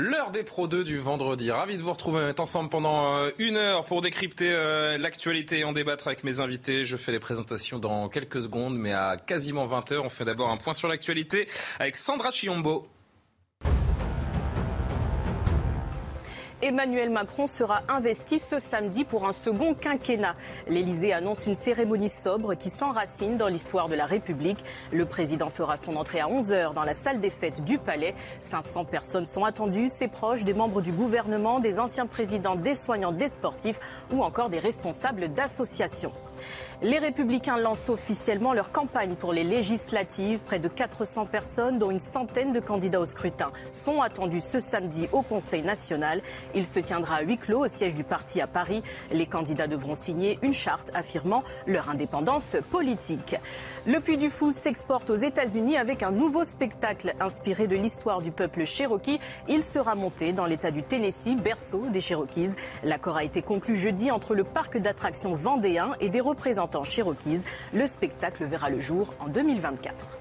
L'heure des Pro 2 du vendredi. Ravi de vous retrouver. Ensemble pendant euh, une heure pour décrypter euh, l'actualité et en débattre avec mes invités. Je fais les présentations dans quelques secondes, mais à quasiment 20 heures, on fait d'abord un point sur l'actualité avec Sandra Chiombo. Emmanuel Macron sera investi ce samedi pour un second quinquennat. L'Élysée annonce une cérémonie sobre qui s'enracine dans l'histoire de la République. Le président fera son entrée à 11h dans la salle des fêtes du Palais. 500 personnes sont attendues, ses proches, des membres du gouvernement, des anciens présidents, des soignants, des sportifs ou encore des responsables d'associations. Les Républicains lancent officiellement leur campagne pour les législatives. Près de 400 personnes, dont une centaine de candidats au scrutin, sont attendus ce samedi au Conseil national. Il se tiendra à huis clos au siège du parti à Paris. Les candidats devront signer une charte affirmant leur indépendance politique. Le Puy du Fou s'exporte aux États-Unis avec un nouveau spectacle inspiré de l'histoire du peuple cherokee. Il sera monté dans l'État du Tennessee, berceau des Cherokees. L'accord a été conclu jeudi entre le parc d'attractions vendéen et des représentants Cherokees. Le spectacle verra le jour en 2024.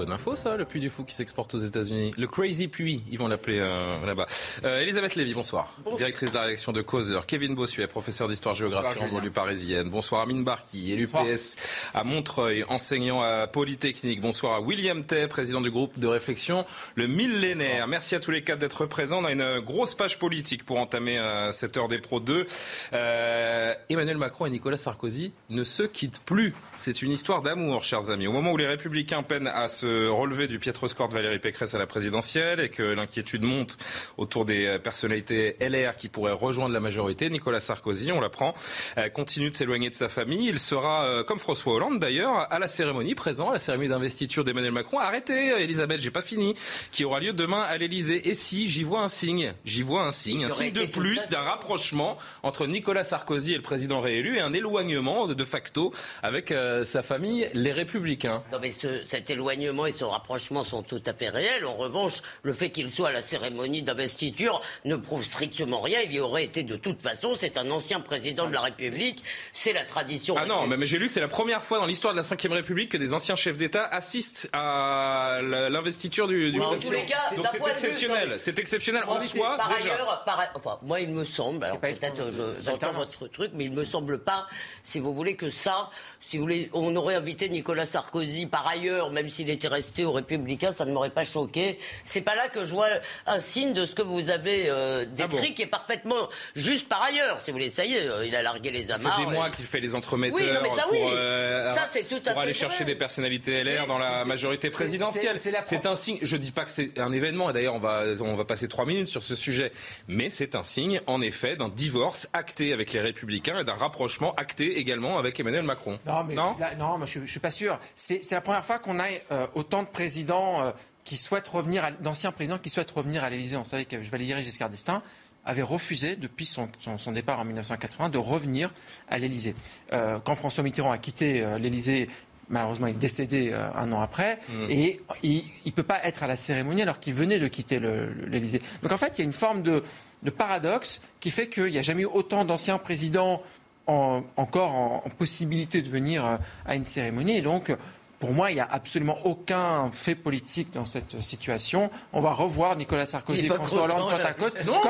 Bonne info ça, le Puy du Fou qui s'exporte aux États-Unis. Le Crazy Puy, ils vont l'appeler euh, là-bas. Euh, Elisabeth Lévy, bonsoir. Directrice de la rédaction de Causeur. Kevin Bossuet, professeur d'histoire-géographie en banlieue parisienne. Bonsoir Amine Barki, élu PS à Montreuil, enseignant à Polytechnique. Bonsoir à William Tay, président du groupe de réflexion Le Millénaire. Merci à tous les quatre d'être présents. On a une grosse page politique pour entamer euh, cette heure des Pro 2. Euh, Emmanuel Macron et Nicolas Sarkozy ne se quittent plus. C'est une histoire d'amour, chers amis. Au moment où les Républicains peinent à se relever du piètre score de Valérie Pécresse à la présidentielle et que l'inquiétude monte autour des personnalités LR qui pourraient rejoindre la majorité, Nicolas Sarkozy, on l'apprend, euh, continue de s'éloigner de sa famille. Il sera, euh, comme François Hollande d'ailleurs, à la cérémonie, présent à la cérémonie d'investiture d'Emmanuel Macron. Arrêtez, Elisabeth, j'ai pas fini, qui aura lieu demain à l'Elysée. Et si, j'y vois un signe, j'y vois un signe, un signe de plus d'un rapprochement entre Nicolas Sarkozy et le président réélu et un éloignement de facto avec euh, sa famille, les Républicains. Non mais ce, cet éloignement et ce rapprochement sont tout à fait réels. En revanche, le fait qu'il soit à la cérémonie d'investiture ne prouve strictement rien. Il y aurait été de toute façon. C'est un ancien président de la République. C'est la tradition. Ah non, mais j'ai lu que c'est la première fois dans l'histoire de la Ve République que des anciens chefs d'État assistent à l'investiture du, du En tous les cas, Donc c'est exceptionnel. C'est exceptionnel Moi, en soi par déjà. ailleurs, par- enfin, moi, il me semble, alors peut-être je- j'entends votre truc, mais il me semble pas, si vous voulez, que ça, si vous voulez, on aurait invité Nicolas Sarkozy par ailleurs, même s'il était resté aux Républicains, ça ne m'aurait pas choqué. C'est pas là que je vois un signe de ce que vous avez euh, décrit, Ah bon qui est parfaitement juste par ailleurs. Si vous voulez, ça y est, euh, il a largué les Ça amarres. fait des et- mois qu'il fait les entremetteurs Oui, non, mais ça, pour, oui. euh, Ça, c'est tout à pour aller vrai. chercher des personnalités LR dans la majorité présidentielle. c'est- c'est la C'est un signe. Je dis pas que c'est un événement. Et d'ailleurs, on va on va passer trois minutes sur ce sujet. Mais c'est un signe, en effet, d'un divorce acté avec les Républicains et d'un rapprochement acté également avec Emmanuel Macron. Non, mais je, là, non, moi, je, je suis pas sûr. C'est c'est la première fois qu'on a euh, autant de présidents euh, qui souhaitent revenir, à- d'anciens présidents qui souhaitent revenir à l'Élysée. On savait que Valéry Giscard d'Estaing avait refusé, depuis son, son- son départ en 1980, de revenir à l'Élysée. Euh, quand François Mitterrand a quitté euh, l'Élysée, malheureusement, il est décédé euh, un an après, et il ne peut pas être à la cérémonie alors qu'il venait de quitter l'Élysée. Donc en fait, il y a une forme de, de paradoxe qui fait qu'il n'y a jamais eu autant d'anciens présidents en- encore en, en possibilité de venir euh, à une cérémonie. Et donc, pour moi, il n'y a absolument aucun fait politique dans cette situation. On va revoir Nicolas Sarkozy et François Hollande côte à côte, Non,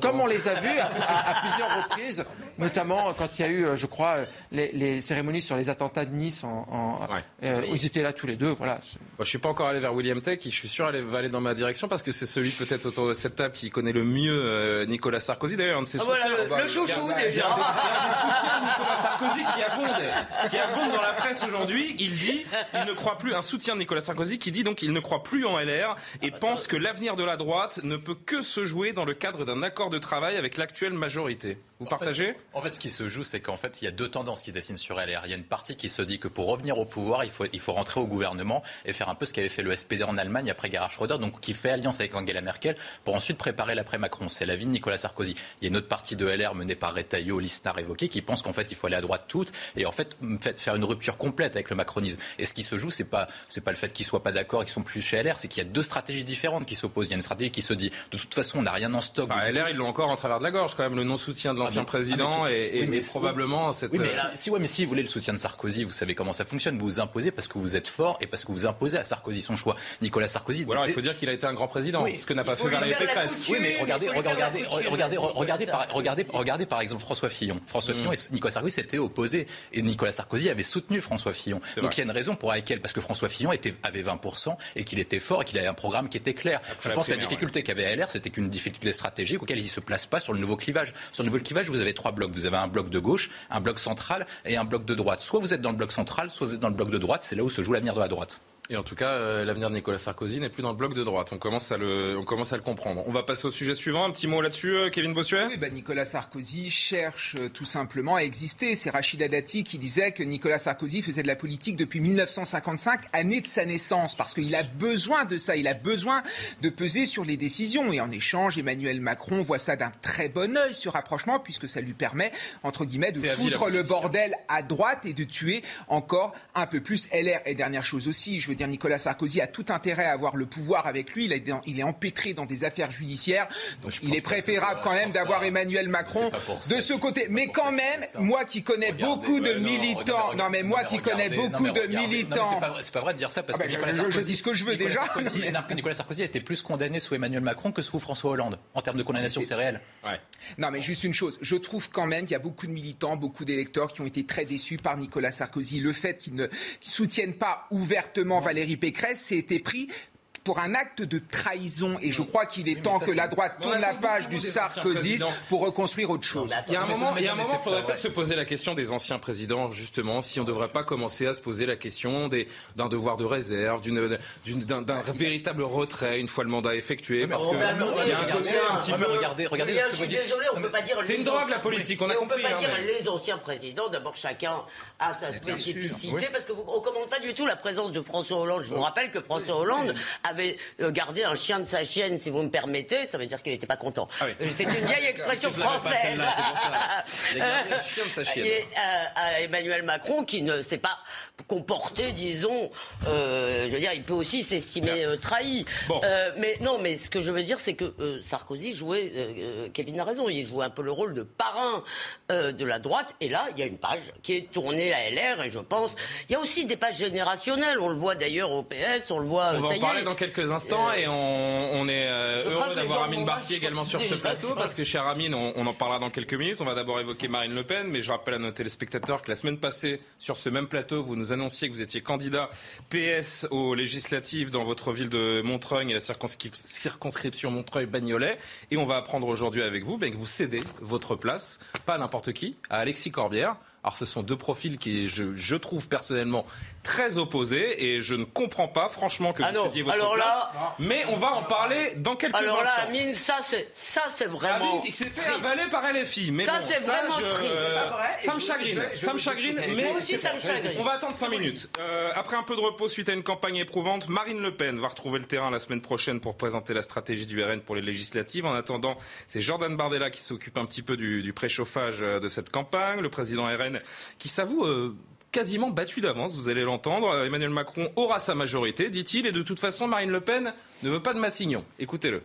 comme, on les a vus à, à- à plusieurs reprises, notamment quand il y a eu, je crois, les, les cérémonies sur les attentats de Nice, en, en- Ouais. euh, ils étaient là tous les deux. Voilà. Moi, je suis pas encore allé vers William Tech, je suis sûr allait- va aller dans ma direction parce que c'est celui peut-être autour de cette table qui connaît le mieux euh, Nicolas Sarkozy. D'ailleurs, un de ses Ah, voilà, soutiens. le- le chouchou, Il y a- déjà. Il y a des, soutiens de Nicolas Sarkozy qui abondent, qui abondent dans la presse aujourd'hui. Il dit, il ne croit plus, un soutien de Nicolas Sarkozy qui dit donc il ne croit plus en LR et pense que l'avenir de la droite ne peut que se jouer dans le cadre d'un accord de travail avec l'actuelle majorité. Vous partagez? En fait, ce qui se joue, c'est qu'en fait, il y a deux tendances qui dessinent sur LR. Il y a une partie qui se dit que pour revenir au pouvoir, il faut, il faut rentrer au gouvernement et faire un peu ce qu'avait fait le SPD en Allemagne après Gerhard Schröder, donc qui fait alliance avec Angela Merkel pour ensuite préparer l'après-Macron. C'est la vie de Nicolas Sarkozy. Il y a une autre partie de LR menée par Retailleau, Lisnard évoqué, qui pense qu'en fait, il faut aller à droite toute et en fait, faire une rupture complète avec le macronisme. Et ce qui se joue, c'est pas, c'est pas le fait qu'ils soient pas d'accord et qu'ils sont plus chez LR, c'est qu'il y a deux stratégies différentes qui s'opposent. Il y a une stratégie qui se dit, de toute façon, on n'a rien en stock. LR, ils l'ont encore en travers de la gorge, quand même, le non-soutien de l'ancien ah, président ah, et, et, probablement cette. Oui, mais euh, si, ouais, mais si vous voulez le soutien de Sarkozy, vous savez comment ça fonctionne. Vous vous imposez parce que vous êtes fort et parce que vous imposez à Sarkozy son choix. Nicolas Sarkozy. Ou alors il faut dire qu'il a été un grand président, ce que n'a pas fait Valérie Pécresse. Oui, mais regardez, regardez, regardez, regardez, par, regardez, regardez par exemple François Fillon. François Fillon mm. et Nicolas Sarkozy s'étaient opposés et Nicolas Sarkozy avait soutenu François Fillon. Donc il y a une raison pour parce que François Fillon était, avait 20% et qu'il était fort et qu'il avait un programme qui était clair. Je pense que la difficulté qu'avait LR, c'était qu'une difficulté stratégique auquel il ne se place pas sur le nouveau clivage. Sur le nouveau clivage, vous avez trois blocs. Vous avez un bloc de gauche, un bloc central et un bloc de droite. Soit vous êtes dans le bloc central, soit vous êtes dans le bloc de droite. C'est là où se joue l'avenir de la droite. Et en tout cas, euh, l'avenir de Nicolas Sarkozy n'est plus dans le bloc de droite. On commence à le, on commence à le comprendre. On va passer au sujet suivant. Un petit mot là-dessus, euh, Kevin Bossuet? Oui, bah, Nicolas Sarkozy cherche euh, tout simplement à exister. C'est Rachida Dati qui disait que Nicolas Sarkozy faisait de la politique depuis 1955, année de sa naissance, parce qu'il a besoin de ça. Il a besoin de peser sur les décisions. Et en échange, Emmanuel Macron voit ça d'un très bon œil, ce rapprochement, puisque ça lui permet, entre guillemets, de foutre le bordel à droite et de tuer encore un peu plus LR. Et dernière chose aussi, je veux Nicolas Sarkozy a tout intérêt à avoir le pouvoir avec lui. Il, est empêtré dans des affaires judiciaires. Donc il est préférable quand même d'avoir Emmanuel Macron de ce côté. Mais quand même, moi qui connais beaucoup de militants, non mais moi qui connais beaucoup de militants, c'est pas vrai de dire ça parce ah que ben, je, dis ce que je veux déjà. Nicolas Sarkozy a été plus condamné sous Emmanuel Macron que sous François Hollande en termes de condamnation, c'est réel. Non mais juste une chose, je trouve quand même qu'il y a beaucoup de militants, beaucoup d'électeurs qui ont été très déçus par Nicolas Sarkozy. Le fait qu'ils ne soutiennent pas ouvertement Valérie Pécresse été pris pour un acte de trahison. Et je crois qu'il est temps que la droite tourne la page du Sarkozy pour reconstruire autre chose. Il y a un moment, il faudrait peut-être se poser la question des anciens présidents, justement, si on ne devrait pas commencer à se poser la question d'un devoir de réserve, d'un véritable retrait une fois le mandat effectué. Parce qu'il y a un côté un petit peu. Regardez, regardez je suis désolé, on ne peut pas dire. C'est une drogue, la politique, on a compris. On ne peut pas dire les anciens présidents. D'abord, chacun a sa spécificité, parce qu'on ne commande pas du tout la présence de François Hollande. Je vous rappelle que François Hollande avait euh, gardé un chien de sa chienne, si vous me permettez, ça veut dire qu'il n'était pas content. Ah euh, c'est une vieille expression française. Et à, Emmanuel Macron qui ne s'est pas comporté, disons, euh, je veux dire, il peut aussi s'estimer trahi. mais non, mais ce que je veux dire, c'est que Sarkozy jouait, Kevin a raison, il jouait un peu le rôle de parrain de la droite. Et là, il y a une page qui est tournée à LR, et je pense, il y a aussi des pages générationnelles. On le voit d'ailleurs au PS, on le voit. On va en parler dans quelques instants et on, est euh, heureux d'avoir Amine Bartier également sur ce plateau parce que cher Amine, on, en parlera dans quelques minutes. On va d'abord évoquer Marine Le Pen, mais je rappelle à nos téléspectateurs que la semaine passée, sur ce même plateau, vous nous annonciez que vous étiez candidat PS aux législatives dans votre ville de Montreuil et la circonscription Montreuil-Bagnolet. Et on va apprendre aujourd'hui avec vous ben, que vous cédez votre place, pas n'importe qui, à Alexis Corbière. Alors ce sont deux profils qui, je, je, trouve personnellement très opposés et je ne comprends pas franchement que vous ah cédiez votre alors place. Là, mais on va en parler dans quelques alors instants. Alors là, Amine, ça c'est ça c'est vraiment Amine, avaler par LFI. Mais ça c'est vraiment triste. ça me chagrine. ça me chagrine. Mais aussi ça me chagrine. On va attendre 5 minutes. Euh, après un peu de repos suite à une campagne éprouvante, Marine Le Pen va retrouver le terrain la semaine prochaine pour présenter la stratégie du RN pour les législatives. En attendant, c'est Jordan Bardella qui s'occupe un petit peu du, du préchauffage euh, de cette campagne. Le président RN qui s'avoue euh, quasiment battu d'avance, vous allez l'entendre. Euh, Emmanuel Macron aura sa majorité, dit-il, et de toute façon, Marine Le Pen ne veut pas de Matignon. Écoutez-le.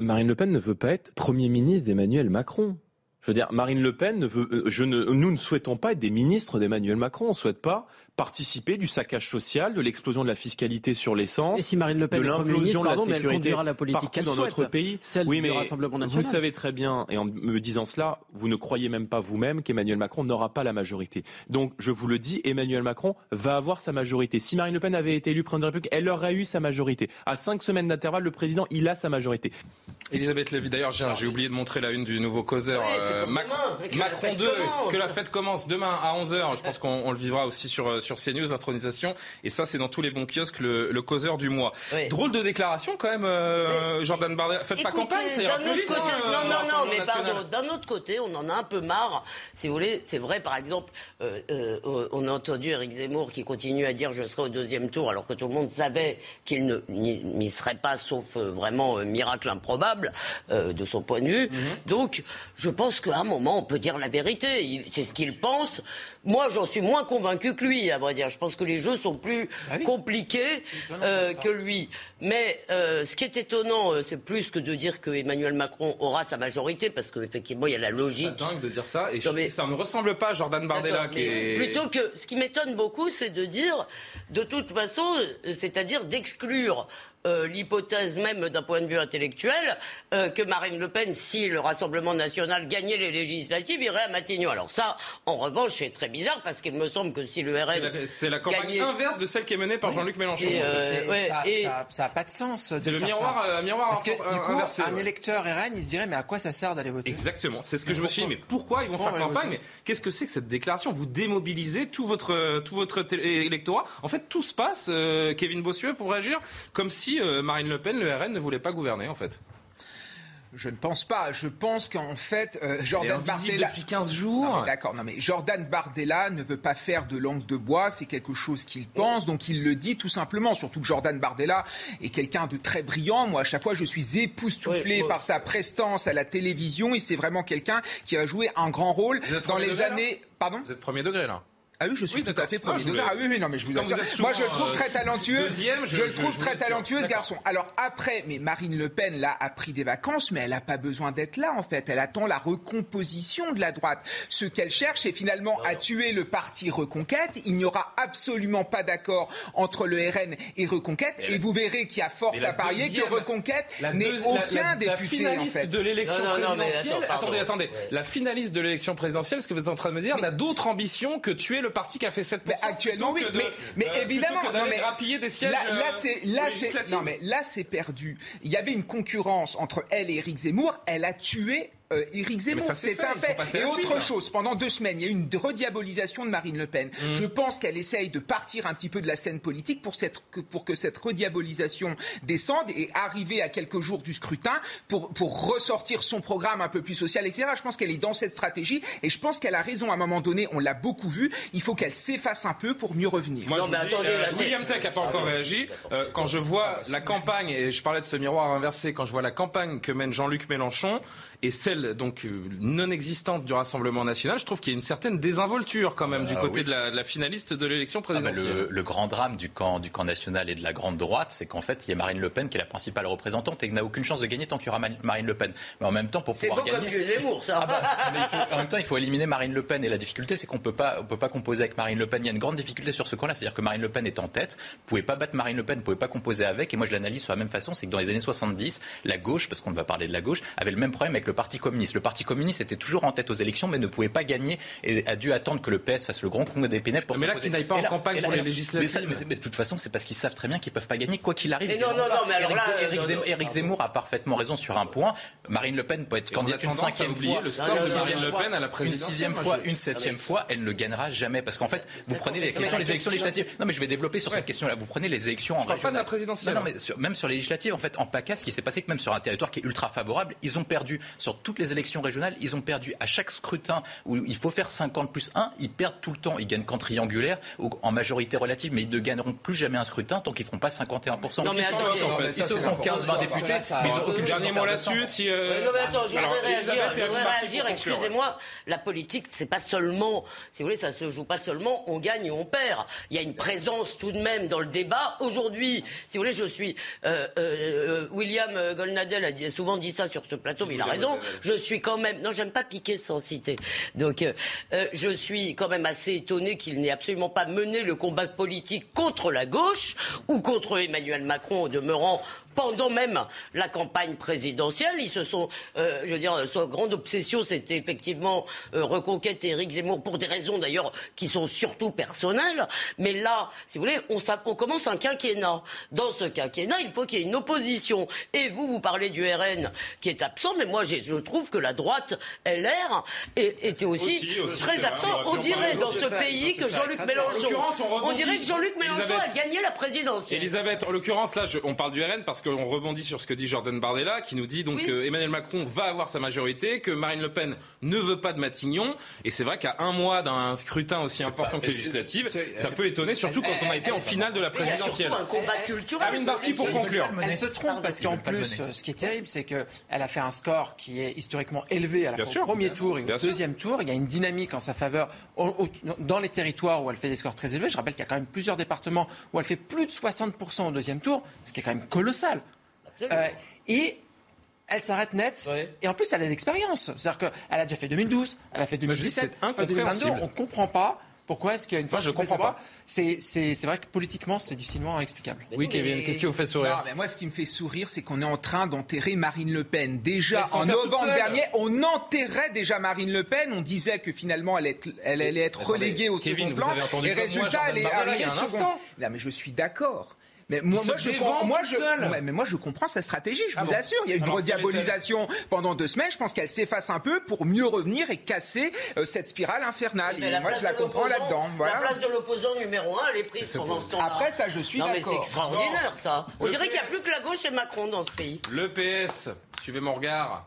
Marine Le Pen ne veut pas être Premier ministre d'Emmanuel Macron. Je veux dire, Marine Le Pen ne veut, euh, je ne, nous ne souhaitons pas être des ministres d'Emmanuel Macron. On ne souhaite pas participer du saccage social, de l'explosion de la fiscalité sur l'essence, si Marine Le Pen de l'implosion de la sécurité la politique dans notre pays. Celle oui, mais Rassemblement national. Vous savez très bien, et en me disant cela, vous ne croyez même pas vous-même qu'Emmanuel Macron n'aura pas la majorité. Donc, je vous le dis, Emmanuel Macron va avoir sa majorité. Si Marine Le Pen avait été élue présidente de la République, elle aurait eu sa majorité. À cinq semaines d'intervalle, le président, il a sa majorité. Elisabeth Lévy, d'ailleurs, j'ai oublié de montrer la une du nouveau causeur. Oui, euh, Macron 2, que la fête commence demain à 11h. Je pense qu'on le vivra aussi sur, sur CNews, l'intronisation. Et ça, c'est dans tous les bons kiosques, le, le causeur du mois. Drôle de déclaration quand même, euh, Jordan Bardella. Faites pas campagne, c'est un peu vite, côté, hein, Non, non, non, mais pardon. D'un autre côté, on en a un peu marre. Si vous voulez, c'est vrai, par exemple, euh, euh, on a entendu Eric Zemmour qui continue à dire je serai au deuxième tour, alors que tout le monde savait qu'il n'y serait pas, sauf vraiment miracle improbable de son point de vue. Mhm. Donc, je pense qu'à un moment, on peut dire la vérité. C'est ce qu'il pense. Moi, j'en suis moins convaincu que lui, à vrai dire. Je pense que les jeux sont plus ah compliqués euh, que lui. Mais euh, ce qui est étonnant, euh, c'est plus que de dire que Emmanuel Macron aura sa majorité, parce qu'effectivement, il y a la logique. C'est dingue de dire ça, et ça ne ressemble pas à Jordan Bardella. Qui est... Plutôt que, ce qui m'étonne beaucoup, c'est de dire, de toute façon, c'est-à-dire d'exclure euh, l'hypothèse même d'un point de vue intellectuel euh, que Marine Le Pen, si le Rassemblement national gagnait les législatives, irait à Matignon. Alors ça, en revanche, c'est très bizarre parce qu'il me semble que si le RN... C'est la, campagne inverse de celle qui est menée par Jean-Luc Mélenchon. Et, ça n'a pas de sens. C'est le miroir, euh, miroir Parce que du coup, un électeur RN, il se dirait mais à quoi ça sert d'aller voter? Exactement. C'est ce que je me suis dit. Mais pourquoi ils vont faire campagne? Mais qu'est-ce que c'est que cette déclaration? Vous démobilisez tout votre tout votre électorat. En fait, tout se passe. Kevin Bossuet pour réagir comme si Marine Le Pen le RN ne voulait pas gouverner en fait. Je ne pense pas. Je pense qu'en fait, euh, Jordan Bardella. depuis 15 jours. D'accord. Non, mais Jordan Bardella ne veut pas faire de langue de bois. C'est quelque chose qu'il pense. Donc, il le dit tout simplement. Surtout que Jordan Bardella est quelqu'un de très brillant. Moi, à chaque fois, je suis époustouflé par sa prestance à la télévision. Et c'est vraiment quelqu'un qui a joué un grand rôle dans les années. Pardon? Vous êtes premier degré, là ah oui, je suis tout à fait premier Ah oui, oui, non, mais je vous Moi, je le trouve très talentueux. je, le trouve très talentueux, ce garçon. Alors après, mais Marine Le Pen, là, a pris des vacances, mais elle n'a pas besoin d'être là, en fait. Elle attend la recomposition de la droite. Ce qu'elle cherche, c'est finalement à tuer le parti Reconquête. Il n'y aura absolument pas d'accord entre le RN et Reconquête. Et, vous verrez qu'il y a fort à parier que Reconquête n'est aucun député, en fait. de l'élection présidentielle. attendez, attendez. La finaliste de l'élection présidentielle, ce que vous êtes en train de me dire, n'a d'autre ambition que tuer le le parti qui a fait 7%. Mais actuellement, oui. Mais, mais euh, évidemment, non, mais des sièges. Là, là euh, c'est, là, c'est, non, mais là, c'est perdu. Il y avait une concurrence entre elle et Éric Zemmour. Elle a tué euh, Éric Zemmour. C'est un fait. Et autre chose, pendant deux semaines, il y a eu une rediabolisation de Marine Le Pen. Mmh. Je pense qu'elle essaye de partir un petit peu de la scène politique pour, cette, pour que cette rediabolisation descende et arriver à quelques jours du scrutin pour, pour ressortir son programme un peu plus social, etc. Je pense qu'elle est dans cette stratégie et je pense qu'elle a raison à un moment donné. On l'a beaucoup vu. Il faut qu'elle s'efface un peu pour mieux revenir. non, mais attendez, euh, William Tech n'a pas encore réagi. Euh, quand je vois la campagne, et je parlais de ce miroir inversé, quand je vois la campagne que mène Jean-Luc Mélenchon, et celle donc euh, non existante du Rassemblement national, je trouve qu'il y a une certaine désinvolture quand même du ah côté de, la, finaliste de l'élection ah, présidentielle. le, grand drame du camp, du camp national et de la grande droite, c'est qu'en fait, il y a Marine Le Pen qui est la principale représentante et qui n'a aucune chance de gagner tant qu'il y aura Marine Le Pen. Mais en même temps, pour pouvoir beau gagner... comme Zemmour, ça. Ah bah, en même temps, il faut éliminer Marine Le Pen et la difficulté, c'est qu'on peut pas, on peut pas composer avec Marine Le Pen. Il y a une grande difficulté sur ce camp-là, c'est-à-dire que Marine Le Pen est en tête. Vous pouvez pas battre Marine Le Pen, vous pouvez pas composer avec. Et moi, je l'analyse sur la même façon, c'est que dans les années 70, la gauche, parce qu'on va parler de la gauche, avait le même problème avec le Parti communiste. Parti communiste était toujours en tête aux élections, mais ne pouvait pas gagner et a dû attendre que le PS fasse le grand congrès des Pénèbres pour Mais là, qu'ils n'aillent pas en campagne pour les législatives. Mais, de toute façon, c'est parce qu'ils savent très bien qu'ils ne peuvent pas gagner, quoi qu'il arrive. non, non, non, mais alors là. Éric Zemmour a parfaitement raison sur un point. Marine Le Pen peut être candidate une cinquième fois. Le score de Marine Le Pen à la Une sixième fois, une septième fois, elle ne le gagnera jamais. Parce qu'en fait, vous prenez les questions des élections législatives. Non, mais je vais développer sur cette question-là. Vous prenez les élections en région. pas de la présidentielle. Non, mais même sur les législatives, en fait, en PACA, ce qui s'est passé, que même sur un territoire qui est ultra favorable, ils ont perdu sur toutes les élections régionales, ils ont perdu à chaque scrutin où il faut faire 50 plus 1, ils perdent tout le temps. Ils gagnent qu'en triangulaire ou en majorité relative, mais ils ne gagneront plus jamais un scrutin tant qu'ils ne feront pas 51%. Non, mais attendez, ils seront 15-20 députés, mais ils n'ont aucun dernier mot là-dessus. Si, euh, Non, mais attends, je voudrais réagir. Je voudrais réagir, excusez-moi. La politique, c'est pas seulement, si vous voulez, ça se joue pas seulement on gagne ou on perd. Il y a une présence tout de même dans le débat. Aujourd'hui, si vous voulez, je suis. Euh, euh, William Golnadel a souvent dit ça sur ce plateau, mais il a raison. Je suis quand même. Non, j'aime pas piqué sans citer. Donc, euh, euh, je suis quand même assez étonné qu'il n'ait absolument pas mené le combat politique contre la gauche ou contre Emmanuel Macron, en demeurant pendant même la campagne présidentielle. Ils se sont, euh, je veux dire, sa grande obsession, c'était effectivement euh, reconquêter Éric Zemmour pour des raisons d'ailleurs qui sont surtout personnelles. Mais là, si vous voulez, on, on commence un quinquennat. Dans ce quinquennat, il faut qu'il y ait une opposition. Et vous, vous parlez du RN qui est absent, mais moi, je trouve que la droite LR était aussi, très absent. On dirait dans ce pays que Jean-Luc Mélenchon, on dirait que Jean-Luc Mélenchon a gagné la présidentielle. Elisabeth, en l'occurrence, là, on parle du RN parce qu'on rebondit sur ce que dit Jordan Bardella, qui nous dit donc que Emmanuel Macron va avoir sa majorité, que Marine Le Pen ne veut pas de Matignon. Et c'est vrai qu'à un mois d'un scrutin aussi important que législative, ça peut étonner, surtout quand on a été en finale de la présidentielle. un combat culturel. Amine Barki pour conclure. Elle se trompe parce qu'en plus, ce qui est terrible, c'est qu'elle a fait un score qui est historiquement élevé à la fois au premier tour et au deuxième tour. Il y a une dynamique en sa faveur dans les territoires où elle fait des scores très élevés. Je rappelle qu'il y a quand même plusieurs départements où elle fait plus de 60% au deuxième tour, ce qui est quand même colossal. Euh, et elle s'arrête net. Et en plus, elle a l'expérience. C'est-à-dire qu'elle a déjà fait 2012, elle a fait 2017, 2022. On ne comprend pas pourquoi est-ce qu'il y a une fois je comprends pas. C'est vrai que politiquement, c'est difficilement explicable. oui, Kevin, qu'est-ce qui vous fait sourire Moi, ce qui me fait sourire, c'est qu'on est en train d'enterrer Marine Le Pen. Déjà, en novembre dernier, on enterrait déjà Marine Le Pen. On disait que finalement, elle, elle allait être reléguée au second plan. Et résultat, elle est arrivée second. Non, mais je suis d'accord. Mais moi, je, moi, je, mais moi, je comprends sa stratégie, je ah vous assure. Il y a une rediabolisation pendant deux semaines. Je pense qu'elle s'efface un peu pour mieux revenir et casser euh, cette spirale infernale. Et moi, je la comprends là-dedans. La place de l'opposant numéro un, elle est prise pendant ce temps-là. Après, ça, je suis d'accord. Non, mais c'est extraordinaire, ça. On dirait qu'il n'y a plus que la gauche et Macron dans ce pays. Le PS, suivez mon regard.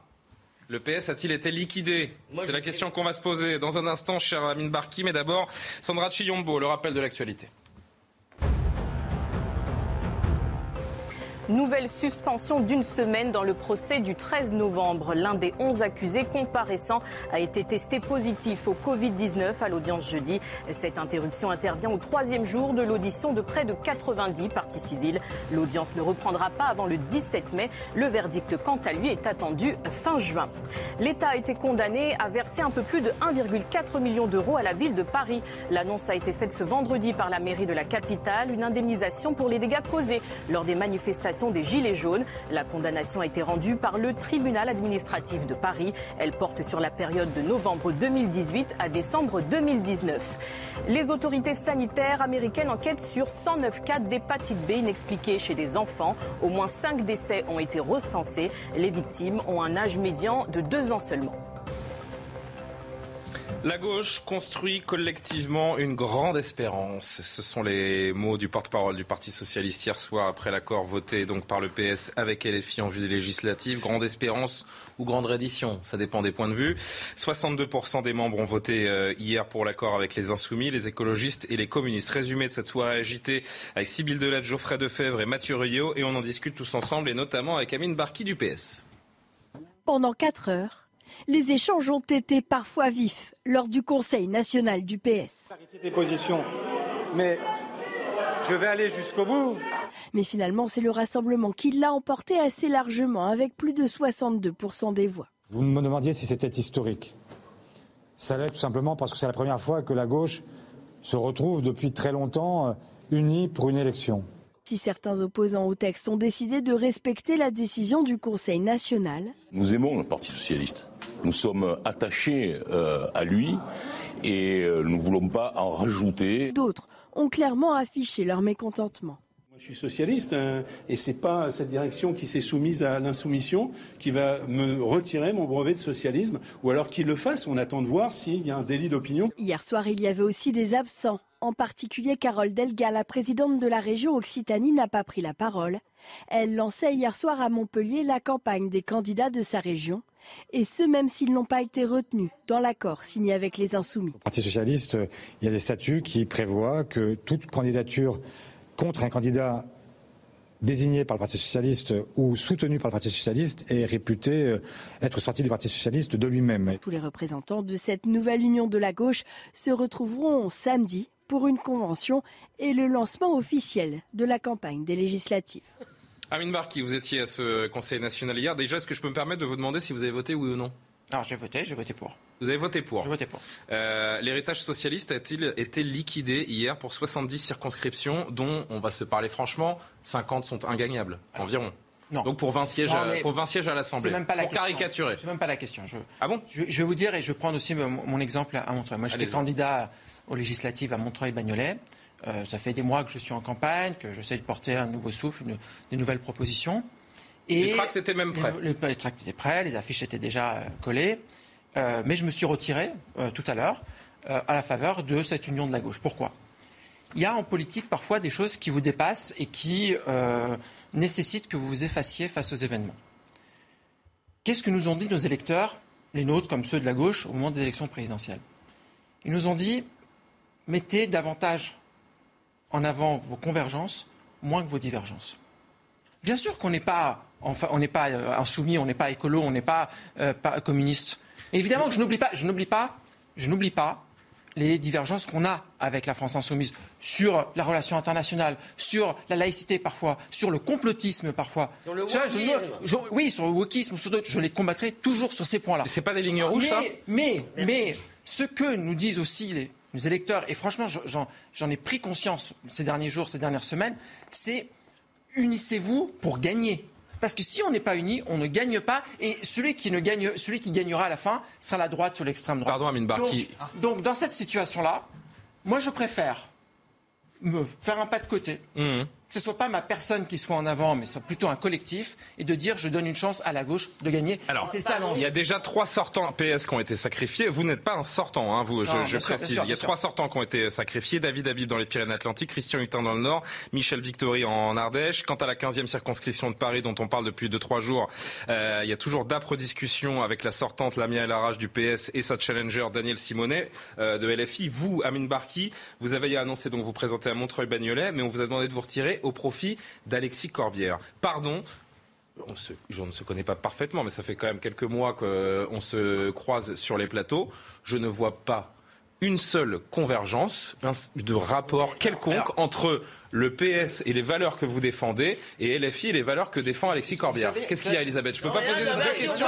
Le PS a-t-il été liquidé C'est la question qu'on va se poser dans un instant, cher Amine Barki. Mais d'abord, Sandra Chiyombo, le rappel de l'actualité. Nouvelle suspension d'une semaine dans le procès du 13 novembre. L'un des 11 accusés comparaissants a été testé positif au Covid-19 à l'audience jeudi. Cette interruption intervient au troisième jour de l'audition de près de 90 parties civiles. L'audience ne reprendra pas avant le 17 mai. Le verdict, quant à lui, est attendu fin juin. L'État a été condamné à verser un peu plus de 1,4 million d'euros à la ville de Paris. L'annonce a été faite ce vendredi par la mairie de la capitale, une indemnisation pour les dégâts causés lors des manifestations des Gilets jaunes. La condamnation a été rendue par le tribunal administratif de Paris. Elle porte sur la période de novembre 2018 à décembre 2019. Les autorités sanitaires américaines enquêtent sur 109 cas d'hépatite B inexpliqués chez des enfants. Au moins 5 décès ont été recensés. Les victimes ont un âge médian de 2 ans seulement. La gauche construit collectivement une grande espérance. Ce sont les mots du porte-parole du Parti socialiste hier soir après l'accord voté donc par le PS avec LFI en vue des législatives. Grande espérance ou grande reddition, ça dépend des points de vue. 62% des membres ont voté euh, hier pour l'accord avec les Insoumis, les écologistes et les communistes. Résumé de cette soirée agitée avec Sybille Delette, Geoffrey Defebvre et Mathieu Reuillot et on en discute tous ensemble et notamment avec Amine Barki du PS. Pendant 4 heures, les échanges ont été parfois vifs lors du Conseil national du PS. des positions, mais je vais aller jusqu'au bout. Mais finalement, c'est le rassemblement qui l'a emporté assez largement, avec plus de 62% des voix. Vous me demandiez si c'était historique. Ça l'est tout simplement parce que c'est la première fois que la gauche se retrouve depuis très longtemps euh, unie pour une élection. Si certains opposants au texte ont décidé de respecter la décision du Conseil national. Nous aimons le Parti socialiste. Nous sommes attachés euh, à lui et euh, nous ne voulons pas en rajouter. D'autres ont clairement affiché leur mécontentement. Moi, je suis socialiste hein, et c'est pas cette direction qui s'est soumise à l'insoumission qui va me retirer mon brevet de socialisme ou alors qu'il le fasse. On attend de voir s'il y a un délit d'opinion. Hier soir, il y avait aussi des absents. En particulier, Carole Delga, la présidente de la région Occitanie, n'a pas pris la parole. Elle lançait hier soir à Montpellier la campagne des candidats de sa région et ce même s'ils n'ont pas été retenus dans l'accord signé avec les Insoumis. Au Parti socialiste, il y a des statuts qui prévoient que toute candidature contre un candidat désigné par le Parti socialiste ou soutenu par le Parti socialiste est réputé euh, être sorti du Parti socialiste de lui-même. Tous les représentants de cette nouvelle union de la gauche se retrouveront samedi pour une convention et le lancement officiel de la campagne des législatives. Amine Barki, vous étiez à ce Conseil national hier. Déjà, est-ce que je peux me permettre de vous demander si vous avez voté oui ou non? Alors, j'ai voté, j'ai voté pour. Vous avez voté pour J'ai voté pour. Euh, L'héritage socialiste a-t-il été liquidé hier pour 70 circonscriptions, dont, on va se parler franchement, 50 sont ingagnables, environ? Non. Donc pour 20 sièges, à, pour 20 sièges à l'Assemblée. C'est même pas la pour caricaturer. C'est même pas la question. Je, ah bon? je, vais vous dire, et je vais prendre aussi mon, exemple à Montreuil. Moi, j'étais candidat aux législatives à Montreuil-Bagnolet. Euh, ça fait des mois que je suis en campagne, que j'essaie de porter un nouveau souffle, une, des nouvelles propositions. Et les tracts étaient même prêts. Les, les, tracts étaient prêts, les affiches étaient déjà euh, collées. Euh, mais je me suis retiré euh, tout à l'heure à la faveur de cette union de la gauche. Pourquoi? Il y a en politique parfois des choses qui vous dépassent et qui nécessitent que vous vous effaciez face aux événements. Qu'est-ce que nous ont dit nos électeurs, les nôtres comme ceux de la gauche, au moment des élections présidentielles? Ils nous ont dit mettez davantage en avant vos convergences, moins que vos divergences. Bien sûr qu'on n'est pas, enfin, on n'est pas insoumis, on n'est pas écolo, on n'est pas, pas communiste évidemment je n'oublie pas, je n'oublie pas, je n'oublie pas les divergences qu'on a avec la France insoumise sur la relation internationale, sur la laïcité parfois, sur le complotisme parfois. Sur le wokisme. oui, sur le wokisme, sur d'autres. Je les combattrai toujours sur ces points-là. C'est pas des lignes rouges, mais, ça? Mais, mais, ce que nous disent aussi les, les électeurs, et franchement, j'en ai pris conscience ces derniers jours, ces dernières semaines, c'est unissez-vous pour gagner. Parce que si on n'est pas unis, on ne gagne pas. Et celui qui, ne gagne, celui qui gagnera à la fin sera la droite ou l'extrême droite. Pardon, Amine donc, donc, dans cette situation-là, moi, je préfère me faire un pas de côté. Mmh que ce soit pas ma personne qui soit en avant, mais soit plutôt un collectif, et de dire je donne une chance à la gauche de gagner. Alors, c'est ça Il y a déjà trois sortants PS qui ont été sacrifiés. Vous n'êtes pas un sortant, hein, vous, je, précise. il y a trois sortants qui ont été sacrifiés. David Habib dans les Pyrénées-Atlantiques, Christian Hutin dans le Nord, Michel Victory en Ardèche. Quant à la 15e circonscription de Paris, dont on parle depuis deux, trois jours, euh, il y a toujours d'âpres discussions avec la sortante Lamia El Arach du PS et sa challenger Daniel Simonet euh, de LFI. Vous, Amine Barki, vous avez annoncé donc vous présenter à Montreuil-Bagnolet, mais on vous a demandé de vous retirer au profit d'Alexis Corbière. Pardon, on, ne se connaît pas parfaitement, mais ça fait quand même quelques mois qu'on se croise sur les plateaux. Je ne vois pas une seule convergence de rapport quelconque entre le PS et les valeurs que vous défendez et LFI et les valeurs que défend Alexis Corbière. Qu'est-ce qu'il y a, Elisabeth? Je peux pas poser deux questions.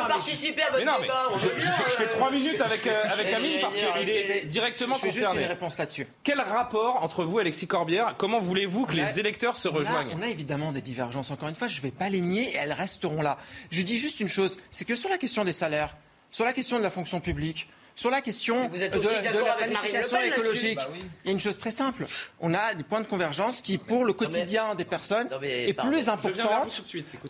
mais non, mais je, fais trois minutes avec, euh, avec Amine parce qu'il est directement concerné. Une réponse là-dessus. Quel rapport entre vous Alexis Corbière Comment voulez-vous que les électeurs se rejoignent? on a, évidemment des divergences. Encore une fois, je ne vais pas les nier et elles resteront là. Je dis juste une chose, c'est que sur la question des salaires, sur la question de la fonction publique, sur la question de, la planification écologique, bah il y a une chose très simple. On a des points de convergence qui, pour le quotidien des personnes, est plus important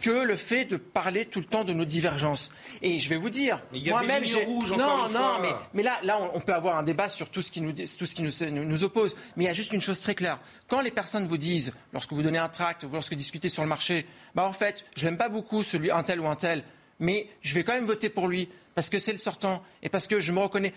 que le fait de parler tout le temps de nos divergences. Et je vais vous dire, moi-même, j'ai non, non, mais, mais là, là, on, peut avoir un débat sur tout ce qui nous, tout ce qui nous, nous, oppose. Mais il y a juste une chose très claire. Quand les personnes vous disent, lorsque vous donnez un tract, ou lorsque vous discutez sur le marché, bah en fait, je n'aime pas beaucoup celui un tel ou un tel, mais je vais quand même voter pour lui parce que c'est le sortant et parce que je me reconnais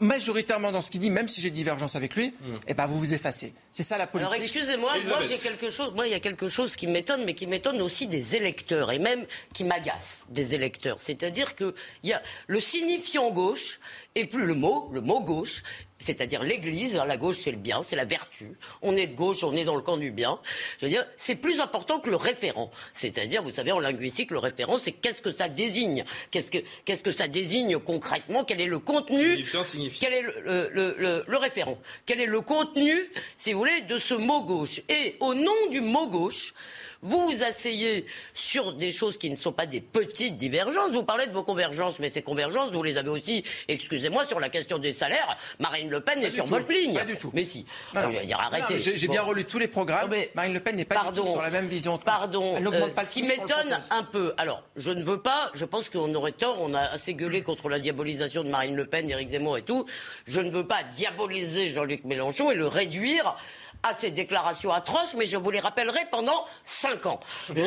majoritairement dans ce qu'il dit, même si j'ai divergence avec lui, mm. eh ben vous vous effacez. C'est ça la politique. Alors excusez-moi, moi j'ai quelque chose, moi il y a quelque chose qui m'étonne, mais qui m'étonne aussi des électeurs et même qui m'agace des électeurs. C'est-à-dire que il y a le signifiant gauche et plus le mot, le mot gauche, c'est-à-dire l'Église. Hein, la gauche, c'est le bien, c'est la vertu. On est de gauche, on est dans le camp du bien. Je veux dire, c'est plus important que le référent. C'est-à-dire, vous savez, en linguistique, le référent, c'est qu'est-ce que ça désigne? Qu'est-ce que, qu'est-ce que ça désigne concrètement? Quel est le contenu? Quel est le, le, le, référent? Quel est le contenu, si vous voulez, de ce mot gauche. Et au nom du mot gauche, vous vous asseyez sur des choses qui ne sont pas des petites divergences. Vous parlez de vos convergences, mais ces convergences, vous les avez aussi, excusez-moi, sur la question des salaires. Marine Le Pen est sur votre ligne. Pas du tout. Mais si. Alors, je vais dire arrêtez. J'ai bien relu tous les programmes. mais Marine Le Pen n'est pas du tout sur la même vision. Pardon. Euh, ce qui m'étonne un peu. Alors, je ne veux pas. Je pense qu'on aurait tort. On a assez gueulé contre la diabolisation de Marine Le Pen, Éric Zemmour et tout. Je ne veux pas diaboliser Jean-Luc Mélenchon et le réduire à ces déclarations atroces, mais je vous les rappellerai pendant cinq ans.